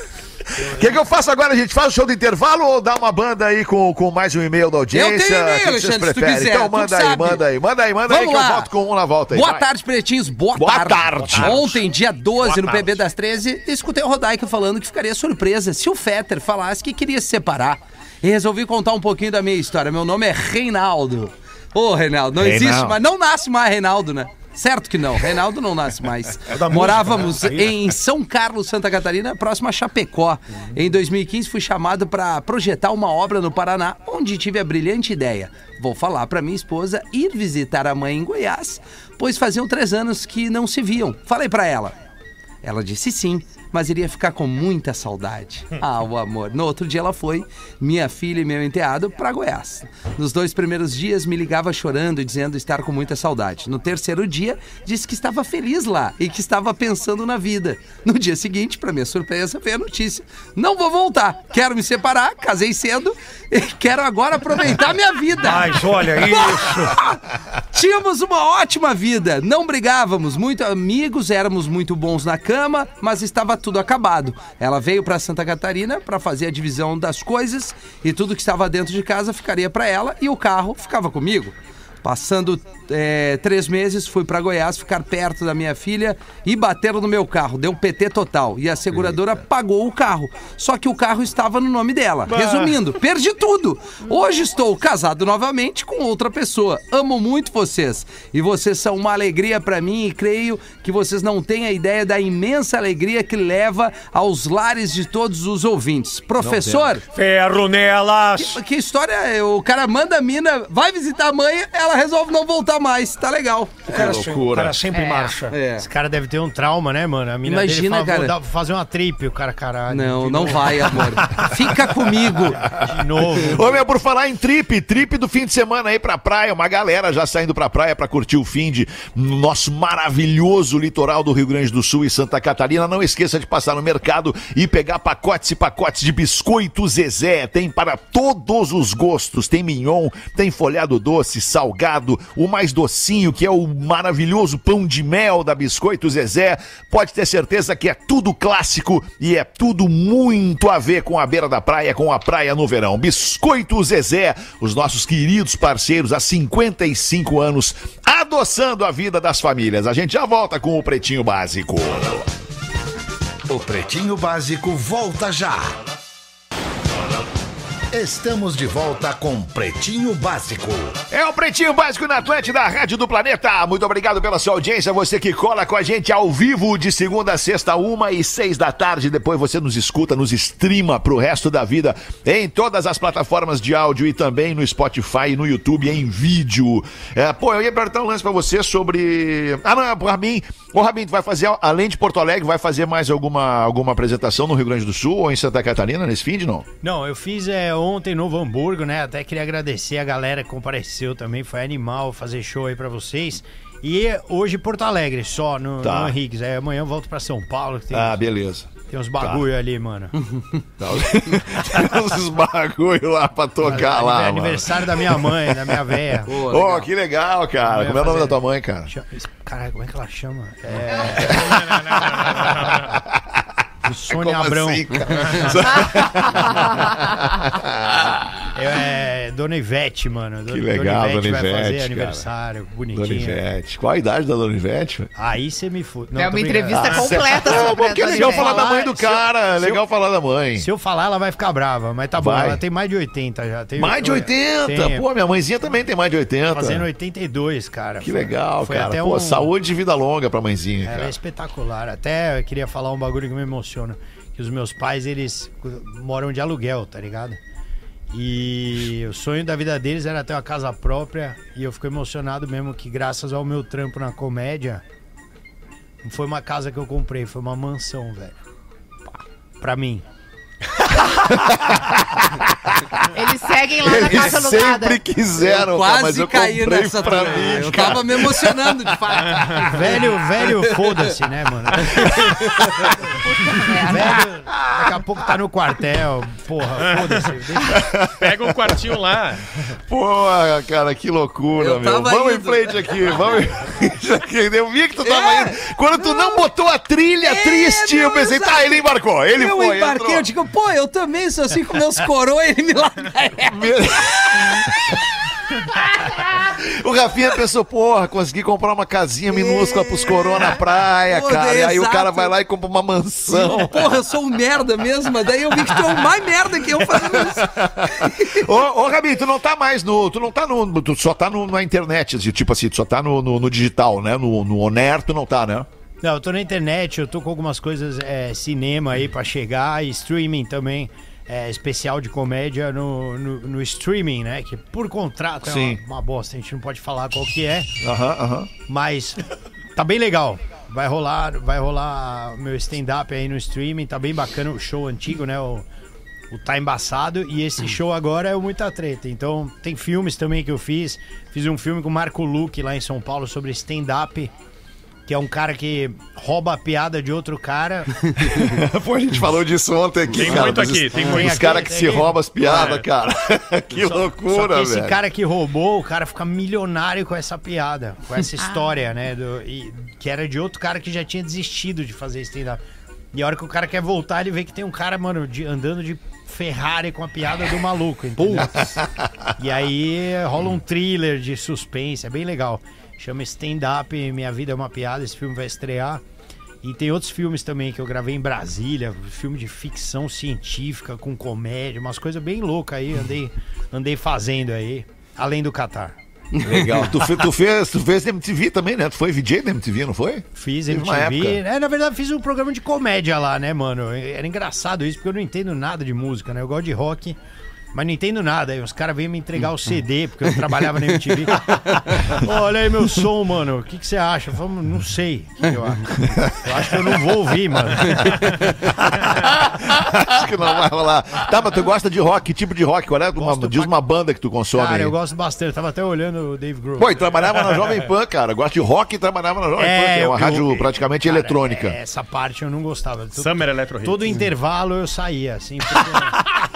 O que, que eu faço agora, gente? Faz o show do intervalo ou dá uma banda aí com, com mais um e-mail da audiência? Eu tenho e-mail, que que Alexandre, se tu quiser, Então manda que aí, sabe. manda aí, manda aí, manda aí Vamos que eu lá. volto com um na volta aí. Boa vai. tarde, pretinhos. Boa, Boa tarde. tarde. Ontem, dia 12, Boa no. PB das 13, escutei o Rodaica falando que ficaria surpresa se o Fetter falasse que queria se separar. E resolvi contar um pouquinho da minha história. Meu nome é Reinaldo. Ô, Reinaldo, não Reinaldo. existe mais. Não nasce mais Reinaldo, né? Certo que não, Reinaldo não nasce mais. música, Morávamos né? Né? em São Carlos, Santa Catarina, próximo a Chapecó. Em 2015 fui chamado para projetar uma obra no Paraná, onde tive a brilhante ideia. Vou falar para minha esposa ir visitar a mãe em Goiás, pois faziam três anos que não se viam. Falei para ela. Ela disse sim. Mas iria ficar com muita saudade. (laughs) Ah, o amor. No outro dia ela foi, minha filha e meu enteado, pra Goiás. Nos dois primeiros dias me ligava chorando e dizendo estar com muita saudade. No terceiro dia, disse que estava feliz lá e que estava pensando na vida. No dia seguinte, para minha surpresa, veio a notícia: não vou voltar, quero me separar, casei cedo e quero agora aproveitar minha vida. Mas olha (laughs) isso. Tínhamos uma ótima vida, não brigávamos, muito amigos, éramos muito bons na cama, mas estava tudo acabado. Ela veio para Santa Catarina para fazer a divisão das coisas e tudo que estava dentro de casa ficaria para ela e o carro ficava comigo. Passando é, três meses, fui para Goiás ficar perto da minha filha e bateram no meu carro. Deu PT total. E a seguradora pagou o carro. Só que o carro estava no nome dela. Resumindo, perdi tudo. Hoje estou casado novamente com outra pessoa. Amo muito vocês. E vocês são uma alegria para mim e creio que vocês não têm a ideia da imensa alegria que leva aos lares de todos os ouvintes. Professor, Ferro nelas. que história? O cara manda a mina, vai visitar a mãe, ela resolve não voltar mais. Tá legal. O cara, se- o cara sempre É. marcha. É. Esse cara deve ter um trauma, né, mano? A mina Imagina, dele fala, cara. Dar- fazer uma trip, o cara, caralho. Não, não vai, amor. (laughs) Fica comigo. De novo. Ô, meu, por falar em trip, trip do fim de semana aí pra praia, uma galera já saindo pra praia pra curtir o fim de no nosso maravilhoso litoral do Rio Grande do Sul e Santa Catarina. Não esqueça de passar no mercado e pegar pacotes e pacotes de biscoito Zezé. Tem para todos os gostos. Tem mignon, tem folhado doce, salgado, o mais docinho, que é o maravilhoso pão de mel da Biscoito Zezé. Pode ter certeza que é tudo clássico e é tudo muito a ver com a beira da praia, com a praia no verão. Biscoito Zezé, os nossos queridos parceiros há 55 anos, adoçando a vida das famílias. A gente já volta com o Pretinho Básico. O Pretinho Básico volta já. Estamos de volta com Pretinho Básico. É o Pretinho Básico na Atlântida, Rádio do Planeta. Muito obrigado pela sua audiência. Você que cola com a gente ao vivo de segunda a sexta, uma e seis da tarde. Depois você nos escuta, nos streama pro resto da vida em todas as plataformas de áudio e também no Spotify e no YouTube em vídeo. É, pô, eu ia perguntar um lance pra você sobre. Ah, não, é pro Rabin. Ô, Rabin, tu vai fazer, além de Porto Alegre, vai fazer mais alguma, alguma apresentação no Rio Grande do Sul ou em Santa Catarina nesse fim de não? Não, eu fiz é, ontem Novo Hamburgo, né? Até queria agradecer a galera que compareceu também. Foi animal fazer show aí pra vocês. E hoje Porto Alegre, só no, Tá. no Henriques. Aí amanhã eu volto pra São Paulo, que tem, Ah, beleza. tem uns bagulho ali, mano. (laughs) Tem uns (laughs) bagulho lá pra tocar lá. é mano. aniversário da minha mãe, da minha (laughs) véia. Ô, legal. que legal, cara. Como é o nome da tua mãe, cara? Caralho, como é que ela chama? É. Sônia Como Abrão. assim? (laughs) É, Dona Ivete, mano. Que legal, Dona vai Ivete, fazer cara. aniversário, Dona bonitinha. Ivete. Qual a idade da Dona Ivete? velho? Aí você me fude. É uma entrevista completa Não, sobre porque é Dona legal Ivete. falar da mãe do eu- cara. É eu- legal falar da mãe. Se eu falar, ela vai ficar brava, mas tá bom. Vai. Ela tem mais de 80 já. Tem, Mais de 80? Tem, Pô, minha mãezinha também tem mais de 80. Fazendo 82, cara. Que Foi- legal, foi cara. até Pô, um- saúde e vida longa pra mãezinha, Ela é cara. espetacular. Até eu queria falar um bagulho que me emociona. Que os meus pais, eles moram de aluguel, tá ligado? E o sonho da vida deles era ter uma casa própria. E eu fico emocionado mesmo que graças ao meu trampo na comédia, não foi uma casa que eu comprei, foi uma mansão, velho. Pra mim. (laughs) Eles seguem lá na Eles casa alugada. sempre quiseram, Eu cara, mas quase eu caí comprei nessa pra também. mim, Eu cara. tava me emocionando, de fato. (laughs) Velho, velho, foda-se, né, mano? (laughs) velho, daqui a pouco tá no quartel. Porra, foda-se. Deixa- Pega um quartinho lá. Pô, cara, que loucura, Eu meu. tava Vamos em indo. frente aqui, vamos em. Eu vi que tu tava É. indo. Quando tu não botou a trilha triste, eu pensei, tá, ele embarcou. Ele eu foi, embarquei, entrou. eu digo, pô, eu também sou assim com meus coroas e ele me larga. O Rafinha pensou, porra, consegui comprar uma casinha minúscula pros coroa na praia, Pô, cara. E aí o exato. cara vai lá e compra uma mansão. Porra, eu sou um merda mesmo, mas daí eu vi que tu é um mais merda que eu fazendo isso. Ô, ô Gabi, tu não tá mais no. Tu não tá no. Tu só tá no- na internet, assim, tipo assim, tu só tá no, no- no digital, né? No, no Oner, tu não tá, né? Não, eu tô na internet, eu tô com algumas coisas, é, cinema aí pra chegar e streaming também. É, especial de comédia no, no, no streaming, né? Que por contrato é Sim. uma, uma bosta, a gente não pode falar qual que é, Aham, aham. mas tá bem legal. vai rolar, vai rolar meu stand-up aí no streaming, tá bem bacana o show antigo, né? O, o Tá Embaçado. E esse show agora é o Muita Treta. Então, tem filmes também que eu fiz. Fiz um filme com o Marco Luque lá em São Paulo sobre stand-up. Que é um cara que rouba a piada de outro cara. (laughs) Pô, a gente falou disso ontem aqui, Tem cara. muito dos- aqui, tem Os muito. caras que se Tem- roubam as piadas, É. cara. (laughs) que Só loucura, que esse velho. cara que roubou, o cara fica milionário com essa piada, com essa história, né? do- e- que era de outro cara que já tinha desistido de fazer stand-up. E a hora que o cara quer voltar, ele vê que tem um cara, mano, de- andando de Ferrari com a piada do maluco, entendeu? E aí rola um thriller de suspense, é bem legal. Chama Stand Up, Minha Vida é uma Piada, esse filme vai estrear. E tem outros filmes também que eu gravei em Brasília, filme de ficção científica com comédia, umas coisas bem loucas aí, andei, andei fazendo aí, além do Catar. Legal. Tu, fe- tu fez, tu fez MTV também, né? Tu foi VJ da MTV, não foi? Fiz MTV. É, na verdade, fiz um programa de comédia lá, né, mano? Era engraçado isso, porque eu não entendo nada de música, né? Eu gosto de rock, mas não entendo nada. Aí os caras vêm me entregar o CD, porque eu trabalhava na MTV. (laughs) Olha aí meu som, mano. O que, que você acha? Eu falo, não sei. o que eu acho. Eu acho que eu não vou ouvir, mano. (laughs) Acho que não vai rolar. Tá, mas tu gosta de rock? Que tipo de rock? Qual é? Uma, Gosto diz pra- uma banda que tu consome Cara, aí. eu gosto bastante. Eu tava até olhando o Dave Grohl. Pô, e trabalhava na Jovem Pan, cara. Gosta de rock e trabalhava na Jovem Pan, que é uma eu- rádio eu- praticamente cara, eletrônica. Essa parte eu não gostava. Todo- Summer Electro. Todo intervalo eu saía, assim, porque (laughs)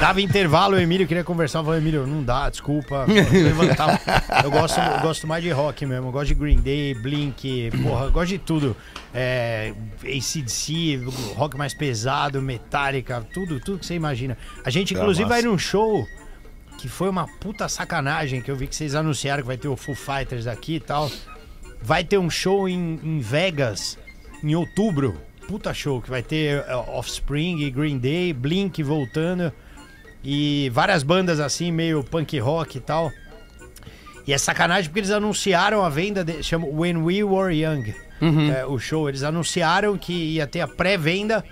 dava intervalo, o Emílio queria conversar, eu falei, Emílio, não dá, desculpa. Eu levantava. Eu gosto, eu gosto mais de rock mesmo, eu gosto de Green Day, Blink, porra, eu gosto de tudo. É, ACDC, rock mais pesado, Metallica, tudo, tudo que você imagina. A gente, inclusive, massa. vai num show que foi uma puta sacanagem, que eu vi que vocês anunciaram que vai ter o Foo Fighters aqui e tal. Vai ter um show em, em Vegas em outubro. Puta show, que vai ter eh, Offspring, Green Day, Blink voltando. E várias bandas assim, meio punk rock e tal. E é sacanagem porque eles anunciaram a venda, de, chama When We Were Young, é, o show. Eles anunciaram que ia ter a pré-venda.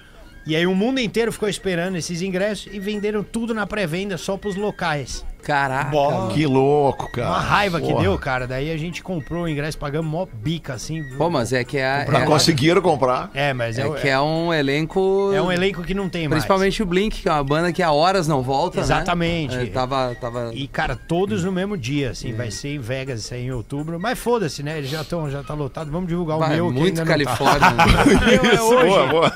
E aí o mundo inteiro ficou esperando esses ingressos e venderam tudo na pré-venda só pros locais. Caraca. Que louco, cara. Uma raiva que Porra. deu, cara. Daí a gente comprou o ingresso, pagamos mó bica, assim. Pô, mas é que é. Não é- conseguiram comprar. É, mas é, É que é um elenco. é um elenco que não tem mais. Principalmente o Blink, que é uma banda que há horas não volta. né? Exatamente. É, tava. tava... E, cara, todos no mesmo dia, assim. Vai ser em Vegas, isso aí em outubro. Mas foda-se, né? Eles já estão, já tá lotado. Vamos divulgar o Vai, meu que muito ainda não tá. Califórnia. né? (laughs) O meu é hoje. Boa, boa.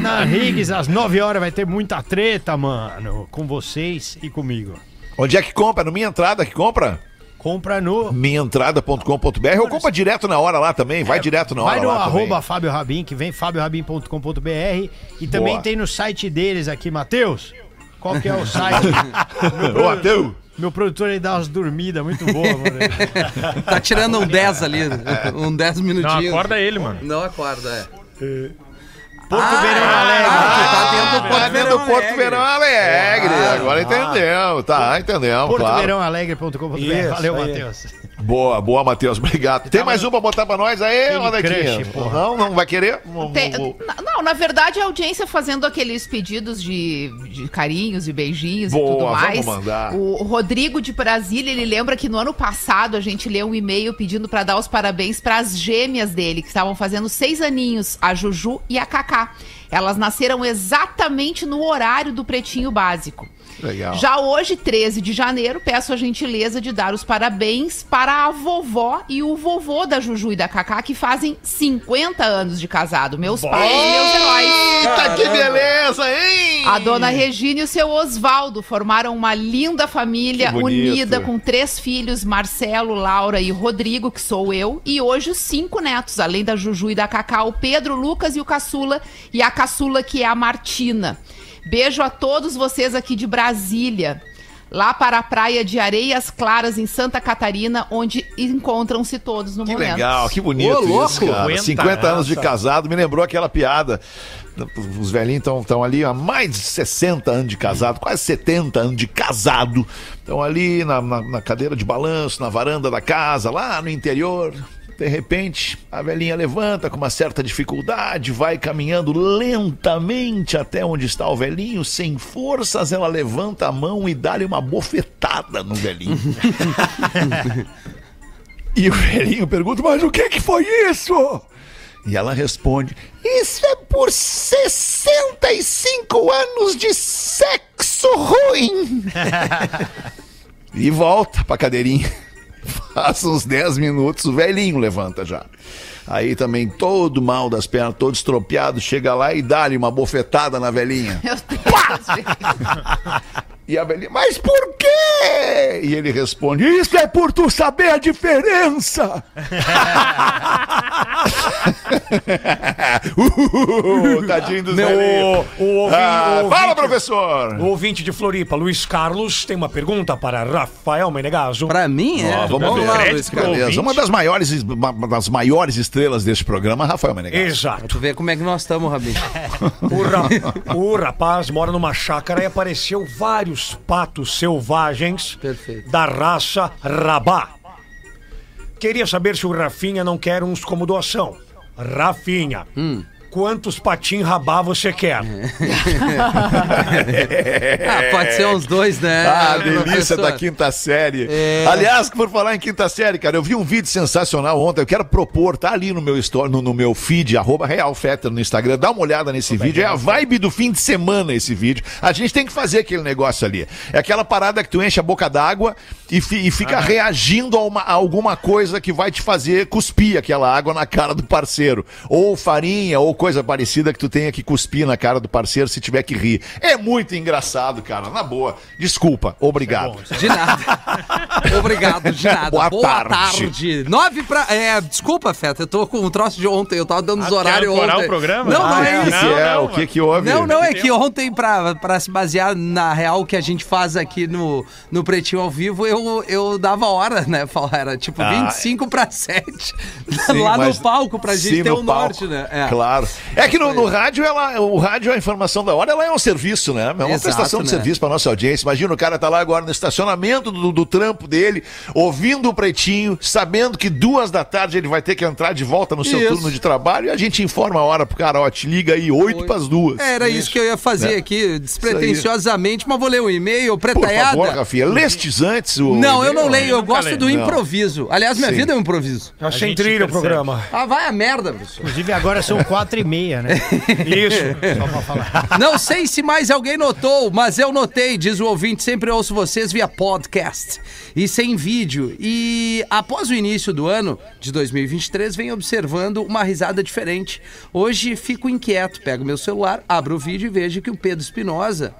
Na Riggs, às 9 horas, vai ter muita treta, mano. Com vocês e comigo. Onde é que compra? No Minha Entrada que compra? Compra no. Minhaentrada.com.br ou compra direto na hora lá também. Vai direto na hora Vai no lá também. arroba Fábio Rabin, que vem fabiorabin.com.br. E também Boa. tem no site deles aqui, Matheus. Qual que é o site? (laughs) Ô, Ateu. Meu produtor aí dá umas dormidas muito boas, mano. tá tirando um 10 ali. Um 10 Não, minutinhos. acorda ele, mano. Não acorda, é. Porto Ah, Verão Alegre. Ah, tá dentro do Porto Tá dentro Verão do Porto Alegre. Verão Alegre. Agora entendeu. Tá, entendeu. claro. PortoVerãoAlegre.com.br. Isso, Valeu. Matheus. Boa, boa, Matheus. Obrigado. Tem mais um pra botar pra nós aí, porra. Não, não vai querer? Vamos- Tem- vamos- não, na verdade, a audiência fazendo aqueles pedidos de, de carinhos e beijinhos e Boa, tudo vamos mais. mandar. O Rodrigo de Brasília, ele lembra que no ano passado a gente leu um e-mail pedindo pra dar os parabéns pras gêmeas dele, que estavam fazendo seis aninhos, a Juju e a Cacá. Elas nasceram exatamente no horário do pretinho básico. Legal. Já hoje, 13 de janeiro, peço a gentileza de dar os parabéns para a vovó e o vovô da Juju e da Cacá, que fazem 50 anos de casado. Meus pais e meus heróis. Eita, que beleza, hein? A dona Regina e o seu Osvaldo formaram uma linda família unida com três filhos, Marcelo, Laura e Rodrigo, que sou eu, e hoje os cinco netos, além da Juju e da Cacá, o Pedro, o Lucas e o Caçula, e a Caçula que é a Martina. Beijo a todos vocês aqui de Brasília. Lá para a praia de Areias Claras, em Santa Catarina, onde encontram-se todos no Que momento. legal, que bonito Ô, louco. isso, cara. 50 50 anos de essa. casado, me lembrou aquela piada. Os velhinhos estão ali há mais de 60 anos de casado, quase 70 anos de casado. Estão ali na, na- na cadeira de balanço, na varanda da casa, lá no interior. De repente, a velhinha levanta com uma certa dificuldade, vai caminhando lentamente até onde está o velhinho, sem forças, ela levanta a mão e dá-lhe uma bofetada no velhinho. (laughs) E o velhinho pergunta, mas o que que foi isso? E ela responde, isso é por 65 anos de sexo ruim. (laughs) e volta pra cadeirinha. (laughs) Passa uns 10 minutos, o velhinho levanta já. Aí também todo mal das pernas, todo estropiado, chega lá e dá-lhe uma bofetada na velhinha. Meu Deus. (laughs) (laughs) E a velhinha, mas por quê? E ele responde, isso é por tu saber a diferença. (laughs) uh, (laughs) tadinho dos Meu, o, o ouvi- Ah, o fala, ouvinte- professor. O ouvinte de Floripa, Luiz Carlos, tem uma pergunta para Rafael Menegaso. Pra mim, é. Ó, vamos ver. lá, Luiz Carlos. Uma das maiores, uma das maiores estrelas deste programa, Rafael Menegas. Exato. Tu vê como é que nós estamos, Rabinho. O, ra- (laughs) o rapaz mora numa chácara e apareceu vários patos selvagens Perfeito. da raça Rabá. Queria saber se o Rafinha não quer uns como doação. Rafinha, Hum. Quantos patim rabá você quer? (laughs) Ah, pode ser uns dois, né? Ah, delícia da quinta série. É. Aliás, por falar em quinta série, cara, eu vi um vídeo sensacional ontem. Eu quero propor, tá ali no meu story, no, no meu feed, arroba Real Fetter no Instagram. Dá uma olhada nesse vídeo. É a vibe do fim de semana esse vídeo. A gente tem que fazer aquele negócio ali. É aquela parada que tu enche a boca d'água e, fi- e fica reagindo a, uma- a alguma coisa que vai te fazer cuspir aquela água na cara do parceiro. Ou farinha, ou coisa parecida que tu tenha que cuspir na cara do parceiro se tiver que rir. É muito engraçado, cara. Na boa. Desculpa. Obrigado. De nada. (laughs) Obrigado, de nada. Boa Boa, tarde. tarde. Nove pra. É, desculpa, Feta, eu tô com um troço de ontem. Eu tava dando os Ah, horários ontem. o programa? Não, não Ah, é o que, isso. que é? Não, o que, que houve? Não, não, é que ontem, pra, pra se basear na real que a gente faz aqui no, no Pretinho ao vivo, eu, eu dava hora, né? Era tipo Ah, 25 pra 7 Sim, (laughs) lá no palco pra gente sim, ter o palco. norte, né? É. Claro. É que no, no rádio, ela, o rádio, a informação da hora, ela é um serviço, né? É uma Exato, prestação de né? serviço pra nossa audiência. Imagina, o cara tá lá agora no estacionamento do, do trampo dele, ouvindo o pretinho, sabendo que duas da tarde ele vai ter que entrar de volta no seu Isso. turno de trabalho e a gente informa a hora pro cara, ó, te liga aí, oito pras duas. Era isso. que eu ia fazer Né? aqui, despretensiosamente, mas vou ler um e-mail, Por pretaiada. favor, Rafinha, lestes antes o. Não, eu não leio, eu gosto do Não. improviso. Aliás, minha Sim. vida é um improviso. Sem gente trilha o programa. Ah, vai a merda, professor. Inclusive agora são quatro e meia, né? (laughs) Isso. Só pra falar. Não sei se mais alguém notou, mas eu notei, diz o ouvinte, sempre ouço vocês via podcast e sem vídeo. E após o início do ano de 2023, venho observando uma risada diferente. Hoje fico inquieto, pego meu celular, abro o vídeo e vejo que o Pedro Espinosa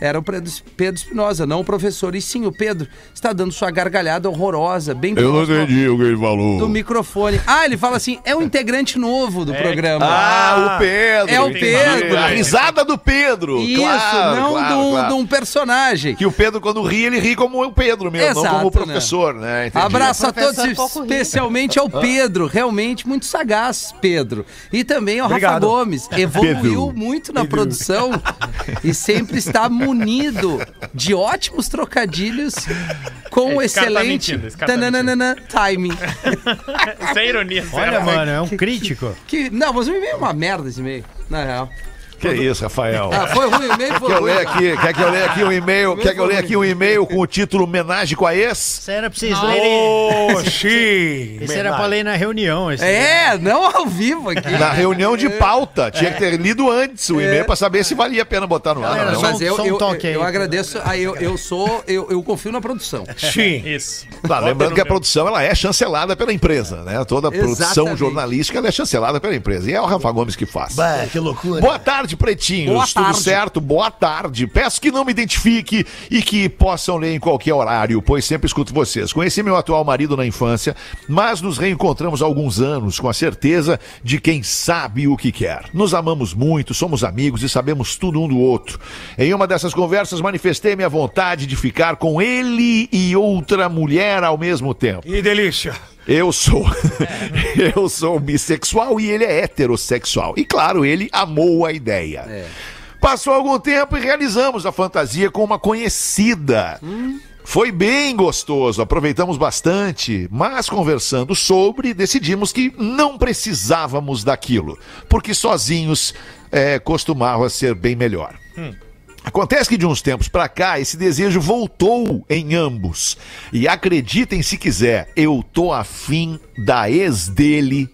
era o Pedro Pedro Espinosa, não o professor. E sim, o Pedro está dando sua gargalhada horrorosa, bem Eu não entendi o que ele falou. do microfone. Ah, ele fala assim, é um integrante novo do programa. Ah, o Pedro. É o. Pedro. A risada do Pedro. Isso, claro, não claro, de, um, claro. de um personagem. Que o Pedro, quando ri, ele ri como o Pedro mesmo, não Exato, como o professor, né? Entendi. Abraço a todos, ri. especialmente ao Pedro, realmente muito sagaz, Pedro. E também ao Rafa Obrigado. Gomes, evoluiu Pedro. muito na produção (laughs) e sempre está munido de ótimos trocadilhos com Esse tá excelente tá tananana timing. Sem ironia. Olha, mano, é um crítico. Que, não, mas o e-mail é uma merda esse e-mail, na real. Que isso, Rafael? Ah, foi ruim, o e-mail foi Quer eu ruim. ler aqui, quer que eu leia aqui um e-mail? Quer que eu leia aqui um e-mail com o título Homenagem com a ex? Isso era pra vocês lerem. Oxi! Esse era pra ler na reunião. Esse É, não ao vivo aqui. Na reunião de pauta. Tinha que ter lido antes o e-mail pra saber se valia a pena botar no ar. Não. só- Mas eu, um eu, toque aí. eu agradeço. aí eu, eu sou. Eu, eu confio na produção. Sim. Isso. Tá, lembrando que a produção ela é chancelada pela empresa, né? Toda a produção Exatamente. jornalística ela é chancelada pela empresa. E é o Rafa Gomes que faz. que loucura. Boa tarde, pretinhos. Boa Tudo tarde. certo? Boa tarde. Peço que não me identifique e que possam ler em qualquer horário, pois sempre escuto vocês. Conheci meu atual marido na infância, mas nos reencontramos há alguns anos com a certeza de quem sabe o que quer. Nos amamos muito, somos amigos e sabemos tudo um do outro. Em uma dessas conversas manifestei minha vontade de ficar com ele e outra mulher ao mesmo tempo. E delícia. Eu sou. (laughs) eu sou bissexual e ele é heterossexual. E claro, ele amou a ideia. Passou algum tempo e realizamos a fantasia com uma conhecida. Foi bem gostoso, aproveitamos bastante, mas conversando sobre, decidimos que não precisávamos daquilo, porque sozinhos é, costumava ser bem melhor. Acontece que de uns tempos pra cá, esse desejo voltou em ambos. E acreditem se quiser, eu tô afim da ex dele,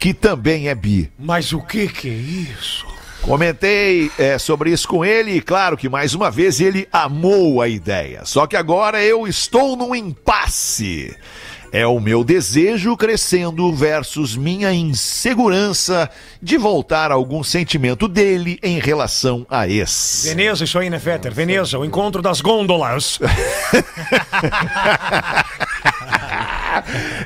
que também é bi. Mas o que que é isso? Comentei é, sobre isso com ele e, claro, que mais uma vez ele amou a ideia. Só que agora eu estou num impasse. É o meu desejo crescendo versus minha insegurança de voltar a algum sentimento dele em relação a ex. Veneza, isso aí, né, Fetter? Veneza, o encontro das gôndolas. (laughs)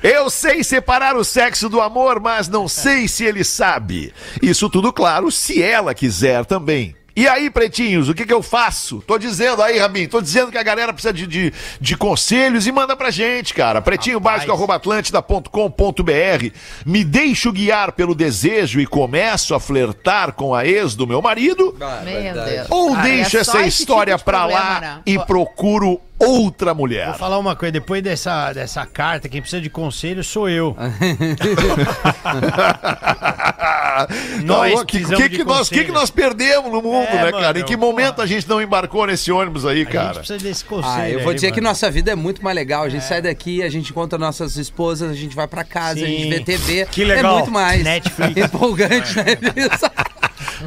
Eu sei separar o sexo do amor, mas não sei se ele sabe. Isso tudo, claro, se ela quiser também. E aí, pretinhos, o que, que eu faço? Tô dizendo aí, Rabin, tô dizendo que a galera precisa de, de, de conselhos e manda pra gente, cara. Pretinho básico arroba atlântida.com.br. Me deixo guiar pelo desejo e começo a flertar com a ex do meu marido? Meu Deus. Ou Ah, deixo é essa esse história tipo pra problema, lá né? e procuro outra mulher? Vou falar uma coisa, depois dessa, dessa carta, quem precisa de conselho sou eu. (laughs) (laughs) Nós, Nós que, que, que, nós, que, que nós perdemos no mundo, É, né, cara? mano, Em que momento a gente não embarcou nesse ônibus aí, A gente cara? precisa desse conselho. Ah, eu vou aí, dizer que mano. nossa vida é muito mais legal. A gente sai daqui, a gente encontra nossas esposas, a gente vai pra casa, a gente Sim. vê TV. Que legal. É muito mais Netflix. (laughs) empolgante, né?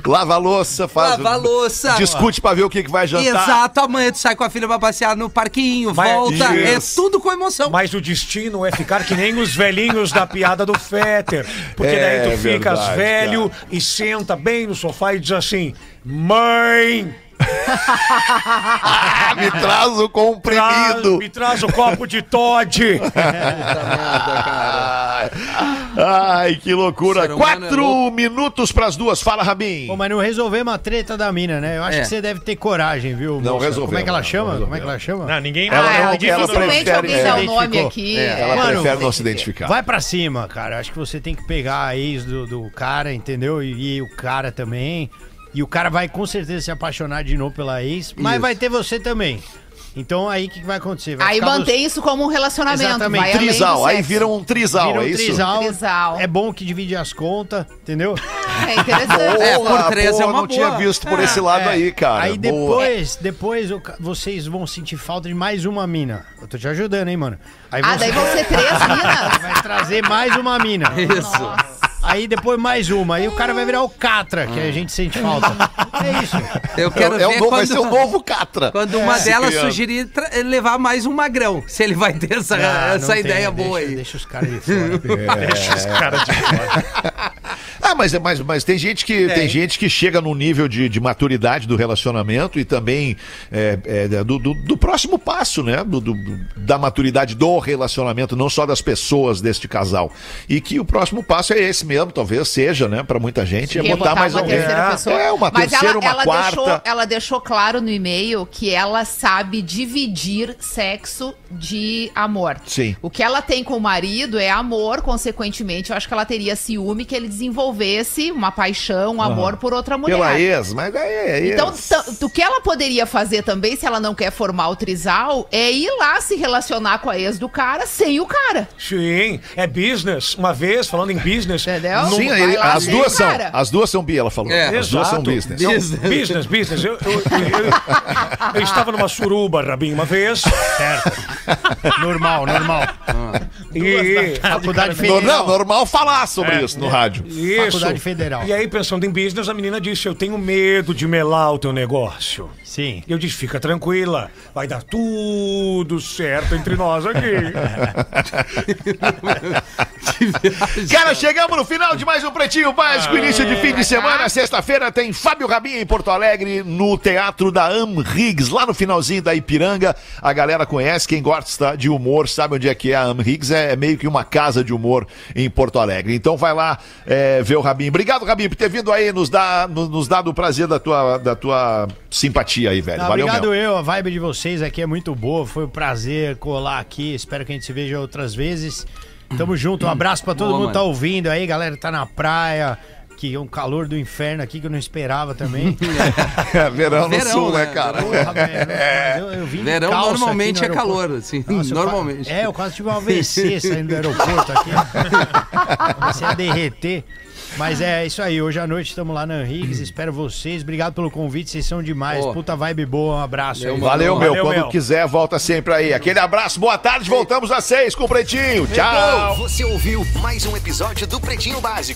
Lava a louça, faz. Lava a louça. Discute pra ver o que, que vai jantar. Exato, amanhã tu sai com a filha pra passear no parquinho, Mas- volta. É tudo com emoção. Mas o destino é ficar que nem os velhinhos da piada do Fetter. Porque É daí tu ficas verdade, velho e senta bem no sofá e diz assim: Mãe, Ah, me traz o traz, comprimido. me traz o copo de Todd. (laughs) (laughs) Merda, cara. Ai, que loucura. É Quatro louco. minutos pras duas. Fala, Rabin. Pô, mas não resolvemos a treta da mina, né? Eu acho É. que você deve ter coragem, viu? Não moça? resolvemos, Como é que ela não chama? Como é que ela chama? Não, ninguém Ela Ah, não- é, ela dificilmente prefere- alguém é, dá o nome aqui. É, ela Mano, prefere não se identificar. Vai pra cima, cara. Acho que você tem que pegar a ex do, do cara, entendeu? E, e o cara também. E o cara vai com certeza se apaixonar de novo pela ex, mas Isso. vai ter você também. Então aí o que, que vai acontecer? Vai Aí mantém isso como um relacionamento. Exatamente. Vai Trisal. Aí vira um trisal, Vira um é isso? trisal. Trisal. É bom que divide as contas, entendeu? É interessante. É, por três boa, é uma não tinha boa. visto por esse lado É. aí, cara. Aí Boa. depois, depois vocês vão sentir falta de mais uma mina. Eu tô te ajudando, hein, mano? Aí Ah, você daí vão ser três (laughs) minas? vai trazer mais uma mina. Isso. Aí depois mais uma. Aí o cara vai virar o Catra, que a gente sente falta. É isso. Eu É, quero é o ver novo, vai quando, ser o novo Catra. quando uma Se delas criando. sugerir levar mais um magrão. Se ele vai ter essa, Ah, não essa tem, ideia deixa- boa aí. Deixa os caras de fora. (laughs) Deixa os caras de fora. Ah, mas, mas, mas tem gente que tem gente que chega num nível de, de maturidade do relacionamento e também é, é, do, do, do próximo passo, né? Do, do- da maturidade do relacionamento, não só das pessoas deste casal. E que o próximo passo é esse mesmo, talvez seja, né? Pra muita gente, é Quer botar, mais uma alguém. terceira pessoa. É, uma Mas terceira, ela, uma ela quarta. Deixou, ela deixou claro no e-mail que ela sabe dividir sexo de amor. Sim. O que ela tem com o marido é amor, consequentemente, eu acho que ela teria ciúme que ele desenvolvesse uma paixão, um amor por outra mulher. Pela ex, mas é, é Então, o que ela poderia fazer também, se ela não quer formar o trisal, é ir lá se relacionar com a ex do cara sem o cara. Sim, é business. Uma vez, falando em business. Entendeu? num- Sim, lá as duas são. cara. As duas são bi, ela falou. É. as duas são Exato. business. Não, business, business. Eu, eu- eu- eu- estava numa suruba, Rabin, uma vez. Normal, normal. E, Faculdade No- Federal. não, normal falar sobre isso no rádio. Isso. Faculdade Federal. E aí, pensando em business, a menina disse: Eu tenho medo de melar o teu negócio. Sim. E eu disse: Fica tranquila, vai dar tudo certo entre nós aqui. (laughs) Cara, chegamos no final de mais um Pretinho Básico, início de fim de semana. Sexta-feira tem Fábio Rabin em Porto Alegre, no Teatro da Am Riggs, lá no finalzinho da Ipiranga. A galera conhece, quem gosta de humor sabe onde é que é a Am Riggs, é meio que uma casa de humor em Porto Alegre. Então vai lá é, ver o Rabin. Obrigado, Rabin, por ter vindo aí, nos, dar, nos, nos dado o prazer da tua, da tua simpatia aí, velho. Não, Valeu obrigado mesmo. eu, a vibe de vocês aqui é muito boa, foi um prazer colar aqui, espero que a gente se veja outras vezes. Tamo junto, um abraço pra todo Boa, mundo que tá ouvindo aí, galera que tá na praia, que é um calor do inferno aqui que eu não esperava também. (laughs) Verão no Verão, sul, né, né? cara? Porra, velho, eu, eu vim Verão calça normalmente aqui é no calor, assim. Nossa, eu normalmente. qua- é, eu quase tive um AVC (laughs) saindo do aeroporto aqui. Comecei a derreter. Mas é isso aí. Hoje à noite estamos lá na Henriques. Espero vocês. Obrigado pelo convite. Vocês são demais. Ô. Puta vibe boa. Um abraço. Valeu, meu. Valeu, Quando meu. quiser, volta sempre aí. Aquele abraço, boa tarde. Voltamos às seis com o Pretinho. Tchau. Você ouviu mais um episódio do Pretinho Básico.